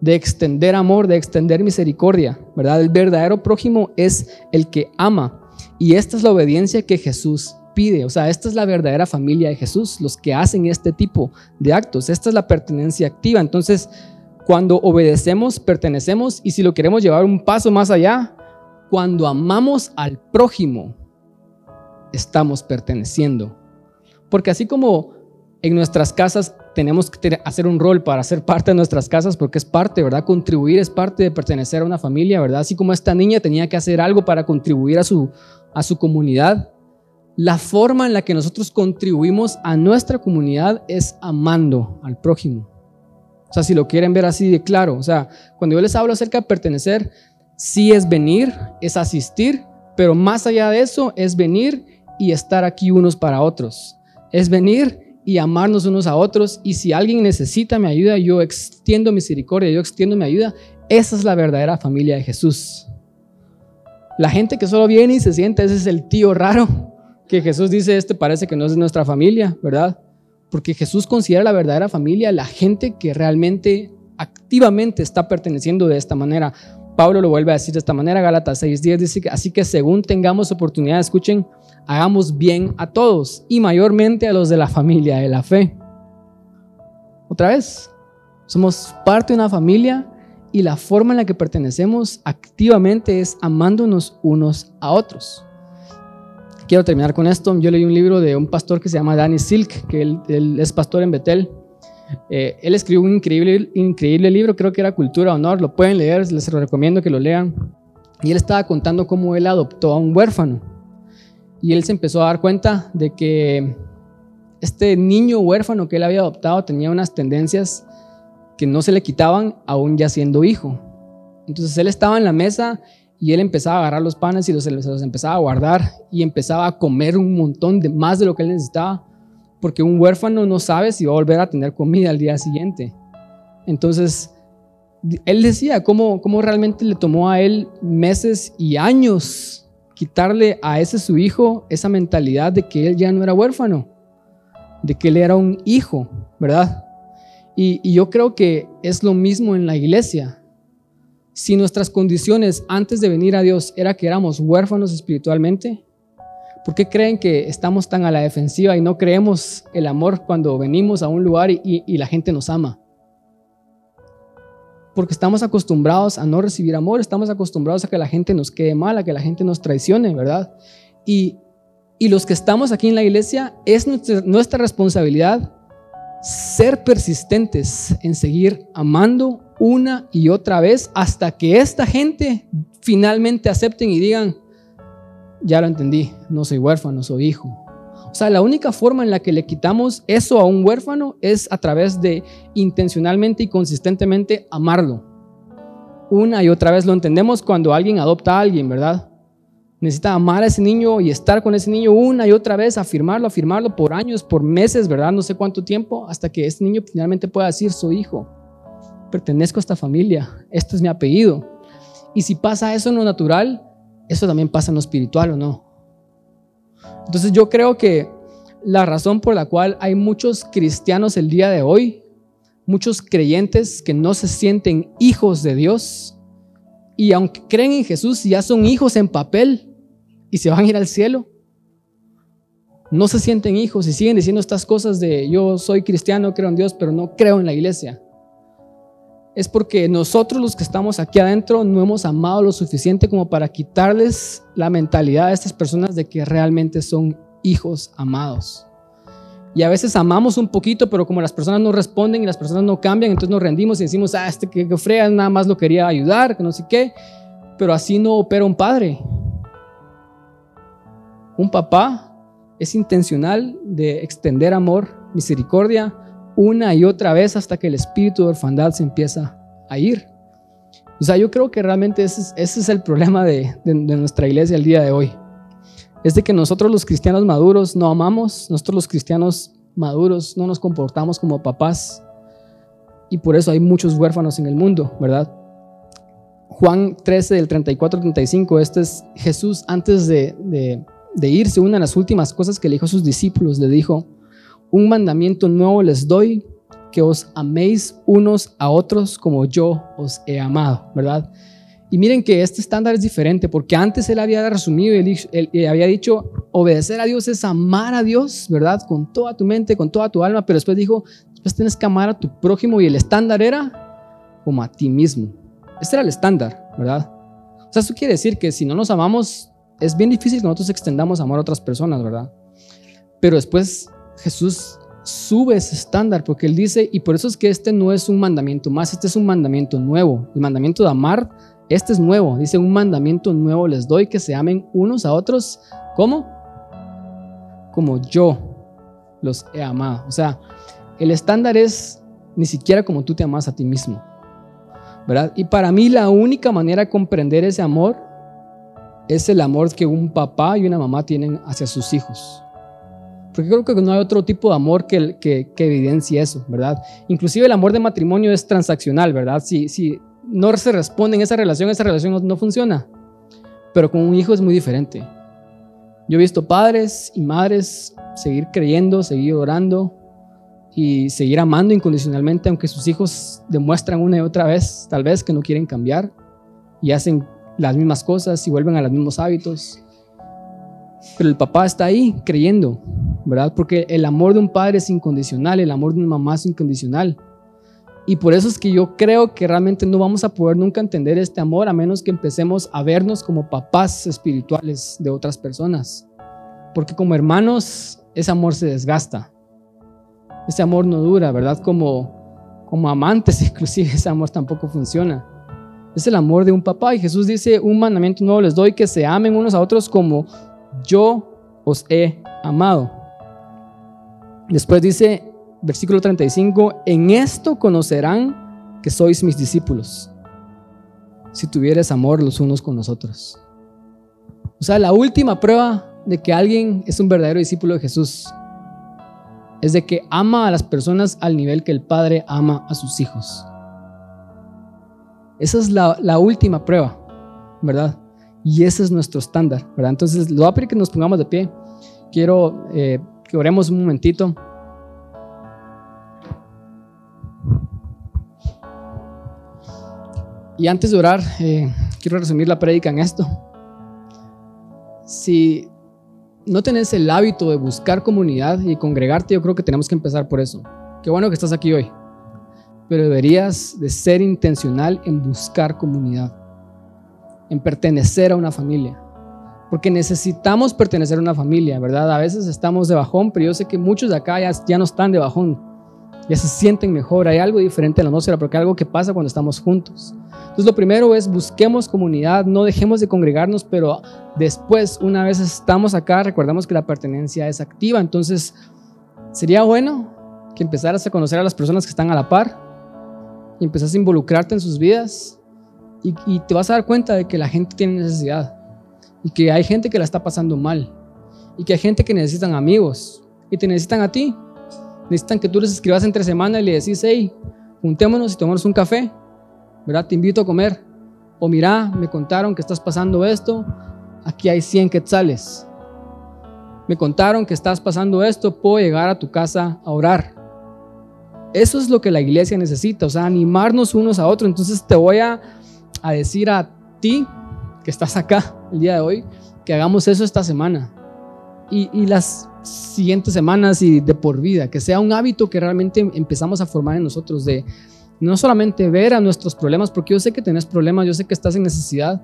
de extender amor, de extender misericordia, ¿verdad? El verdadero prójimo es el que ama. Y esta es la obediencia que Jesús pide. O sea, esta es la verdadera familia de Jesús, los que hacen este tipo de actos. Esta es la pertenencia activa. Entonces, cuando obedecemos, pertenecemos. Y si lo queremos llevar un paso más allá, cuando amamos al prójimo, estamos perteneciendo. Porque así como en nuestras casas tenemos que hacer un rol para ser parte de nuestras casas porque es parte, ¿verdad? Contribuir es parte de pertenecer a una familia, ¿verdad? Así como esta niña tenía que hacer algo para contribuir a su, a su comunidad. La forma en la que nosotros contribuimos a nuestra comunidad es amando al prójimo. O sea, si lo quieren ver así de claro, o sea, cuando yo les hablo acerca de pertenecer, sí es venir, es asistir, pero más allá de eso es venir y estar aquí unos para otros. Es venir y amarnos unos a otros. Y si alguien necesita mi ayuda, yo extiendo misericordia, yo extiendo mi ayuda. Esa es la verdadera familia de Jesús. La gente que solo viene y se siente, ese es el tío raro, que Jesús dice, este parece que no es nuestra familia, ¿verdad? Porque Jesús considera la verdadera familia la gente que realmente activamente está perteneciendo de esta manera. Pablo lo vuelve a decir de esta manera, Gálatas 6:10 dice, así que según tengamos oportunidad, escuchen, hagamos bien a todos y mayormente a los de la familia de la fe. Otra vez, somos parte de una familia y la forma en la que pertenecemos activamente es amándonos unos a otros. Quiero terminar con esto. Yo leí un libro de un pastor que se llama Danny Silk, que él, es pastor en Betel. Eh, él escribió un increíble, increíble libro, creo que era Cultura Honor, lo pueden leer, les recomiendo que lo lean. Y él estaba contando cómo él adoptó a un huérfano. Y él se empezó a dar cuenta de que este niño huérfano que él había adoptado tenía unas tendencias que no se le quitaban aún ya siendo hijo. Entonces él estaba en la mesa y él empezaba a agarrar los panes y los, los empezaba a guardar y empezaba a comer un montón de más de lo que él necesitaba porque un huérfano no sabe si va a volver a tener comida al día siguiente. Entonces, él decía cómo, cómo realmente le tomó a él meses y años quitarle a ese su hijo esa mentalidad de que él ya no era huérfano, de que él era un hijo, ¿verdad? Y, y yo creo que es lo mismo en la iglesia. Si nuestras condiciones antes de venir a Dios era que éramos huérfanos espiritualmente, ¿por qué creen que estamos tan a la defensiva y no creemos el amor cuando venimos a un lugar y, la gente nos ama? Porque estamos acostumbrados a no recibir amor, estamos acostumbrados a que la gente nos quede mal, a que la gente nos traicione, ¿verdad? Y, y los que estamos aquí en la iglesia, es nuestra, nuestra responsabilidad ser persistentes en seguir amando una y otra vez hasta que esta gente finalmente acepten y digan, ya lo entendí, no soy huérfano, soy hijo. O sea, la única forma en la que le quitamos eso a un huérfano es a través de intencionalmente y consistentemente amarlo. Una y otra vez lo entendemos cuando alguien adopta a alguien, ¿verdad? Necesita amar a ese niño y estar con ese niño una y otra vez, afirmarlo, afirmarlo por años, por meses, ¿verdad? No sé cuánto tiempo, hasta que ese niño finalmente pueda decir, soy hijo, pertenezco a esta familia, este es mi apellido. Y si pasa eso en lo natural, eso también pasa en lo espiritual o no. Entonces yo creo que la razón por la cual hay muchos cristianos el día de hoy, muchos creyentes que no se sienten hijos de Dios, y aunque creen en Jesús, ya son hijos en papel, y se van a ir al cielo. No se sienten hijos y siguen diciendo estas cosas de yo soy cristiano, creo en Dios, pero no creo en la iglesia. Es porque nosotros los que estamos aquí adentro no hemos amado lo suficiente como para quitarles la mentalidad a estas personas de que realmente son hijos amados. Y a veces amamos un poquito, pero como las personas no responden y las personas no cambian, entonces nos rendimos y decimos, ah, este que, que nada más lo quería ayudar, que no sé qué. Pero así no opera un padre. Un papá es intencional de extender amor, misericordia, una y otra vez hasta que el espíritu de orfandad se empieza a ir. O sea, yo creo que realmente ese es, el problema de, de, nuestra iglesia el día de hoy. Es de que nosotros los cristianos maduros no amamos, nosotros los cristianos maduros no nos comportamos como papás y por eso hay muchos huérfanos en el mundo, ¿verdad? Juan 13 del 34 al 35, este es Jesús antes de, de irse, una de las últimas cosas que le dijo a sus discípulos, le dijo, un mandamiento nuevo les doy, que os améis unos a otros como yo os he amado, ¿verdad? Y miren que este estándar es diferente, porque antes él había resumido y él, había dicho, obedecer a Dios es amar a Dios, ¿verdad? Con toda tu mente, con toda tu alma, pero después dijo, después tienes que amar a tu prójimo y el estándar era como a ti mismo. Este era el estándar, ¿verdad? O sea, eso quiere decir que si no nos amamos, es bien difícil que nosotros extendamos amor a otras personas, ¿verdad? Pero después Jesús sube ese estándar porque él dice, y por eso es que este no es un mandamiento más, este es un mandamiento nuevo. El mandamiento de amar, este es nuevo. Dice, un mandamiento nuevo les doy, que se amen unos a otros. ¿Cómo? Como yo los he amado. O sea, el estándar es ni siquiera como tú te amas a ti mismo. ¿Verdad? Y para mí la única manera de comprender ese amor es el amor que un papá y una mamá tienen hacia sus hijos. Porque creo que no hay otro tipo de amor que, que, que evidencie eso, ¿verdad? Inclusive el amor de matrimonio es transaccional, ¿verdad? Si, si no se responde en esa relación, esa relación no, funciona. Pero con un hijo es muy diferente. Yo he visto padres y madres seguir creyendo, seguir orando y seguir amando incondicionalmente, aunque sus hijos demuestran una y otra vez, tal vez, que no quieren cambiar y hacen las mismas cosas y vuelven a los mismos hábitos. Pero el papá está ahí creyendo, ¿verdad? Porque el amor de un padre es incondicional, el amor de una mamá es incondicional. Y por eso es que yo creo que realmente no vamos a poder nunca entender este amor a menos que empecemos a vernos como papás espirituales de otras personas. Porque como hermanos, ese amor se desgasta. Ese amor no dura, ¿verdad? Como, como amantes, inclusive, ese amor tampoco funciona. Es el amor de un papá. Y Jesús dice, un mandamiento nuevo les doy, que se amen unos a otros como yo os he amado. Después dice, versículo 35, en esto conocerán que sois mis discípulos, si tuvieres amor los unos con los otros. O sea, la última prueba de que alguien es un verdadero discípulo de Jesús es de que ama a las personas al nivel que el Padre ama a sus hijos. Esa es la, última prueba, ¿verdad? Y ese es nuestro estándar, ¿verdad? Entonces, lo voy a pedir que nos pongamos de pie. Quiero eh, que oremos un momentito. Y antes de orar, eh, quiero resumir la prédica en esto. Si no tenés el hábito de buscar comunidad y congregarte, yo creo que tenemos que empezar por eso. Qué bueno que estás aquí hoy pero deberías de ser intencional en buscar comunidad, en pertenecer a una familia. Porque necesitamos pertenecer a una familia, ¿verdad? A veces estamos de bajón, pero yo sé que muchos de acá ya, ya no están de bajón, ya se sienten mejor, hay algo diferente en la atmósfera, porque algo que pasa cuando estamos juntos. Entonces lo primero es busquemos comunidad, no dejemos de congregarnos, pero después, una vez estamos acá, recordemos que la pertenencia es activa, entonces sería bueno que empezaras a conocer a las personas que están a la par, y empezás a involucrarte en sus vidas y, te vas a dar cuenta de que la gente tiene necesidad y que hay gente que la está pasando mal y que hay gente que necesitan amigos y te necesitan a ti. Necesitan que tú les escribas entre semana y le decís, hey, juntémonos y tomamos un café, ¿verdad? Te invito a comer. O mira, me contaron que estás pasando esto, aquí hay 100 quetzales. Me contaron que estás pasando esto, puedo llegar a tu casa a orar. Eso es lo que la iglesia necesita, o sea, animarnos unos a otros. Entonces te voy a, decir a ti que estás acá el día de hoy, que hagamos eso esta semana y, y, las siguientes semanas y de por vida, que sea un hábito que realmente empezamos a formar en nosotros de no solamente ver a nuestros problemas, porque yo sé que tenés problemas, yo sé que estás en necesidad,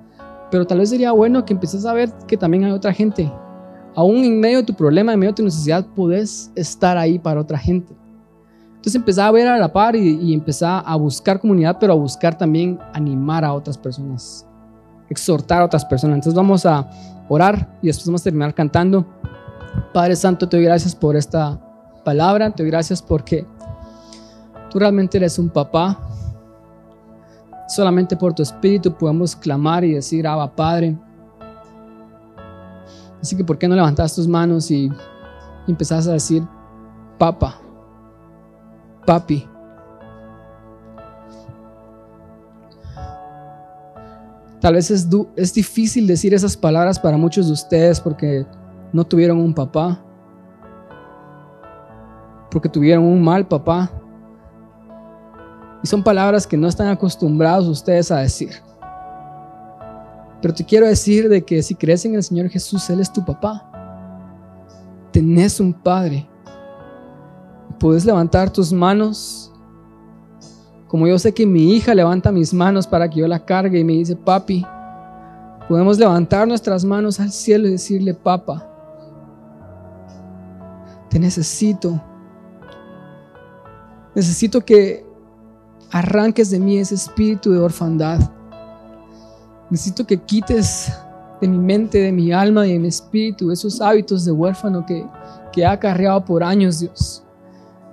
pero tal vez sería bueno que empieces a ver que también hay otra gente. Aún en medio de tu problema, en medio de tu necesidad, puedes estar ahí para otra gente. Entonces empezaba a ver a la par y, empezaba a buscar comunidad, pero a buscar también animar a otras personas, exhortar a otras personas. Entonces vamos a orar y después vamos a terminar cantando. Padre Santo, te doy gracias por esta palabra, te doy gracias porque tú realmente eres un papá. Solamente por tu espíritu podemos clamar y decir, Abba Padre. Así que, ¿por qué no levantas tus manos y empezás a decir, Papa? Papi. Tal vez es, es difícil decir esas palabras para muchos de ustedes porque no tuvieron un papá, porque tuvieron un mal papá. Y son palabras que no están acostumbrados ustedes a decir. Pero te quiero decir de que si crees en el Señor Jesús, Él es tu papá. Tenés un padre puedes levantar tus manos. Como yo sé que mi hija levanta mis manos para que yo la cargue y me dice, papi, podemos levantar nuestras manos al cielo y decirle, papá, te necesito. Necesito que arranques de mí ese espíritu de orfandad. Necesito que quites de mi mente, de mi alma y de mi espíritu esos hábitos de huérfano que, que ha acarreado por años, Dios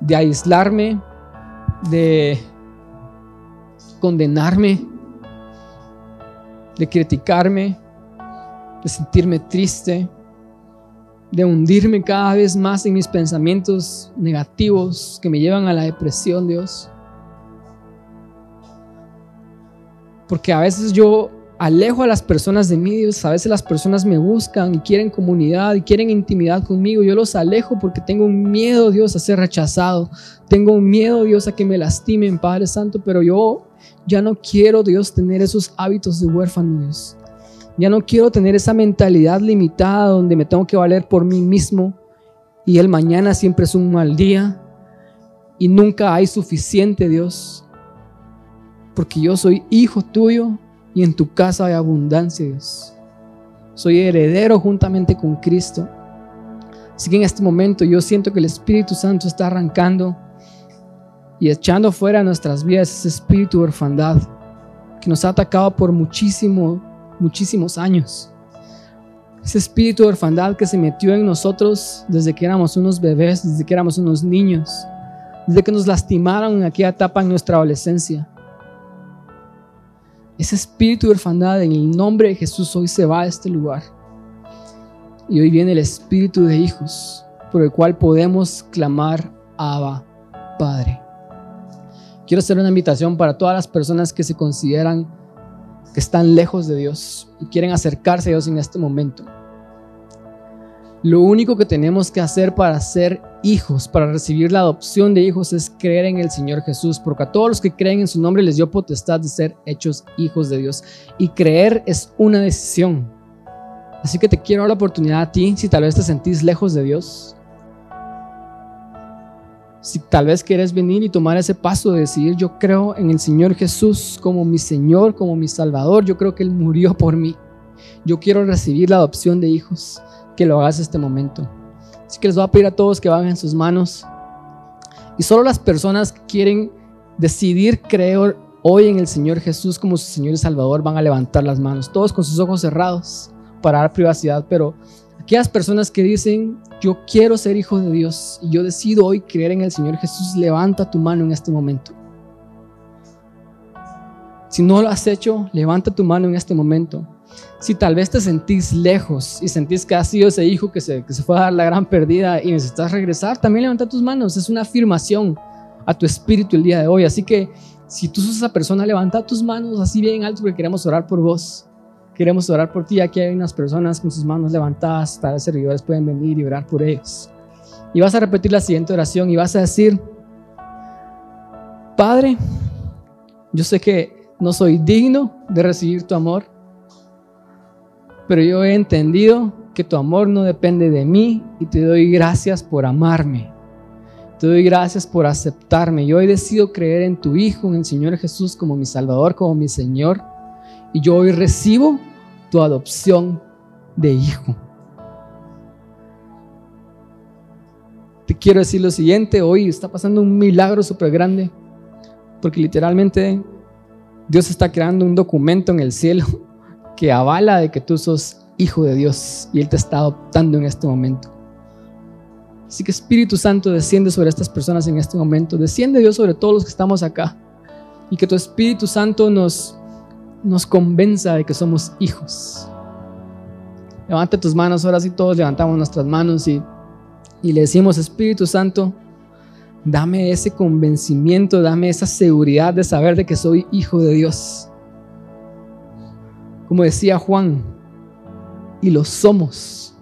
de aislarme, de condenarme, de criticarme, de sentirme triste, de hundirme cada vez más en mis pensamientos negativos que me llevan a la depresión, Dios. Porque a veces yo alejo a las personas de mí, Dios. A veces las personas me buscan y quieren comunidad y quieren intimidad conmigo. Yo los alejo porque tengo un miedo, Dios, a ser rechazado. Tengo un miedo, Dios, a que me lastimen, Padre Santo. Pero yo ya no quiero, Dios, tener esos hábitos de huérfano, Dios. Ya no quiero tener esa mentalidad limitada donde me tengo que valer por mí mismo y el mañana siempre es un mal día y nunca hay suficiente, Dios. Porque yo soy hijo tuyo y en tu casa hay abundancia, Dios. Soy heredero juntamente con Cristo. Así que en este momento yo siento que el Espíritu Santo está arrancando y echando fuera de nuestras vidas ese espíritu de orfandad que nos ha atacado por muchísimo, muchísimos años. Ese espíritu de orfandad que se metió en nosotros desde que éramos unos bebés, desde que éramos unos niños, desde que nos lastimaron en aquella etapa en nuestra adolescencia. Ese espíritu de orfandad en el nombre de Jesús hoy se va a este lugar. Y hoy viene el espíritu de hijos por el cual podemos clamar Abba Padre. Quiero hacer una invitación para todas las personas que se consideran que están lejos de Dios y quieren acercarse a Dios en este momento. Lo único que tenemos que hacer para ser hijos, para recibir la adopción de hijos, es creer en el Señor Jesús, porque a todos los que creen en su nombre les dio potestad de ser hechos hijos de Dios. Y creer es una decisión. Así que te quiero dar la oportunidad a ti, si tal vez te sentís lejos de Dios, si tal vez quieres venir y tomar ese paso de decir, yo creo en el Señor Jesús como mi Señor, como mi Salvador, yo creo que Él murió por mí. Yo quiero recibir la adopción de hijos, que lo hagas este momento. Así que les voy a pedir a todos que bajen sus manos. Y solo las personas que quieren decidir creer hoy en el Señor Jesús como su Señor y Salvador van a levantar las manos, todos con sus ojos cerrados para dar privacidad, pero aquellas personas que dicen, yo quiero ser hijo de Dios y yo decido hoy creer en el Señor Jesús, levanta tu mano en este momento. Si no lo has hecho, levanta tu mano en este momento. Si tal vez te sentís lejos y sentís que has sido ese hijo que se, que se fue a dar la gran perdida y necesitas regresar, también levanta tus manos. Es una afirmación a tu espíritu el día de hoy. Así que si tú sos esa persona, levanta tus manos así bien alto porque queremos orar por vos. Queremos orar por ti. Aquí hay unas personas con sus manos levantadas. Tal vez servidores pueden venir y orar por ellos. Y vas a repetir la siguiente oración y vas a decir, Padre, yo sé que no soy digno de recibir tu amor, pero yo he entendido que tu amor no depende de mí y te doy gracias por amarme. Te doy gracias por aceptarme. Yo hoy decido creer en tu Hijo, en el Señor Jesús, como mi Salvador, como mi Señor. Y yo hoy recibo tu adopción de hijo. Te quiero decir lo siguiente, hoy está pasando un milagro súper grande, porque literalmente Dios está creando un documento en el cielo que avala de que tú sos hijo de Dios y Él te está adoptando en este momento. Así que Espíritu Santo desciende sobre estas personas en este momento, desciende Dios sobre todos los que estamos acá y que tu Espíritu Santo nos, nos convenza de que somos hijos. Levanta tus manos, ahora sí todos levantamos nuestras manos y, y le decimos, Espíritu Santo, dame ese convencimiento, dame esa seguridad de saber de que soy hijo de Dios. Como decía Juan, y lo somos.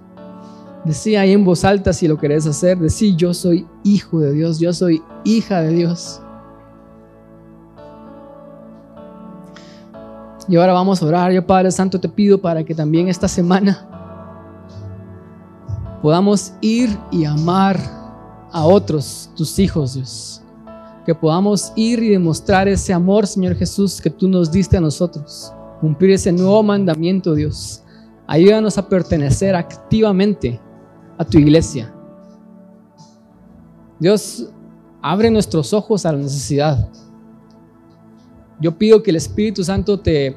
Decía ahí en voz alta si lo querés hacer, decía yo soy hijo de Dios, yo soy hija de Dios. Y ahora vamos a orar. Yo Padre Santo te pido para que también esta semana podamos ir y amar a otros, tus hijos, Dios. Que podamos ir y demostrar ese amor, Señor Jesús, que tú nos diste a nosotros. Cumplir ese nuevo mandamiento, Dios. Ayúdanos a pertenecer activamente a tu iglesia. Dios, abre nuestros ojos a la necesidad. Yo pido que el Espíritu Santo te,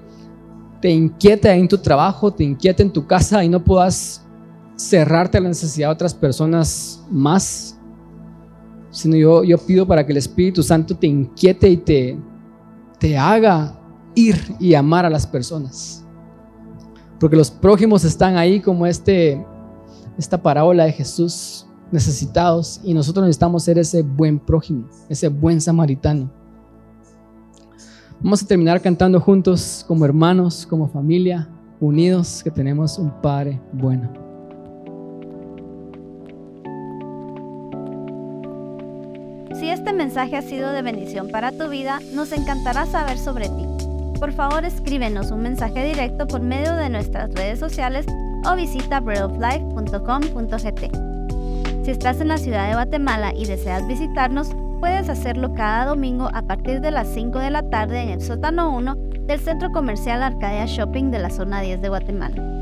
te inquiete en tu trabajo, te inquiete en tu casa y no puedas cerrarte a la necesidad de otras personas más, sino yo, yo pido para que el Espíritu Santo te inquiete y te, te haga ir y amar a las personas. Porque los prójimos están ahí como este, esta parábola de Jesús necesitados y nosotros necesitamos ser ese buen prójimo, ese buen samaritano. Vamos a terminar cantando juntos como hermanos, como familia, unidos, que tenemos un Padre bueno. Si este mensaje ha sido de bendición para tu vida, nos encantará saber sobre ti. Por favor, escríbenos un mensaje directo por medio de nuestras redes sociales o visita breadoflife.com.gt. Si estás en la ciudad de Guatemala y deseas visitarnos, puedes hacerlo cada domingo a partir de las 5 de la tarde en el sótano 1 del Centro Comercial Arcadia Shopping de la zona 10 de Guatemala.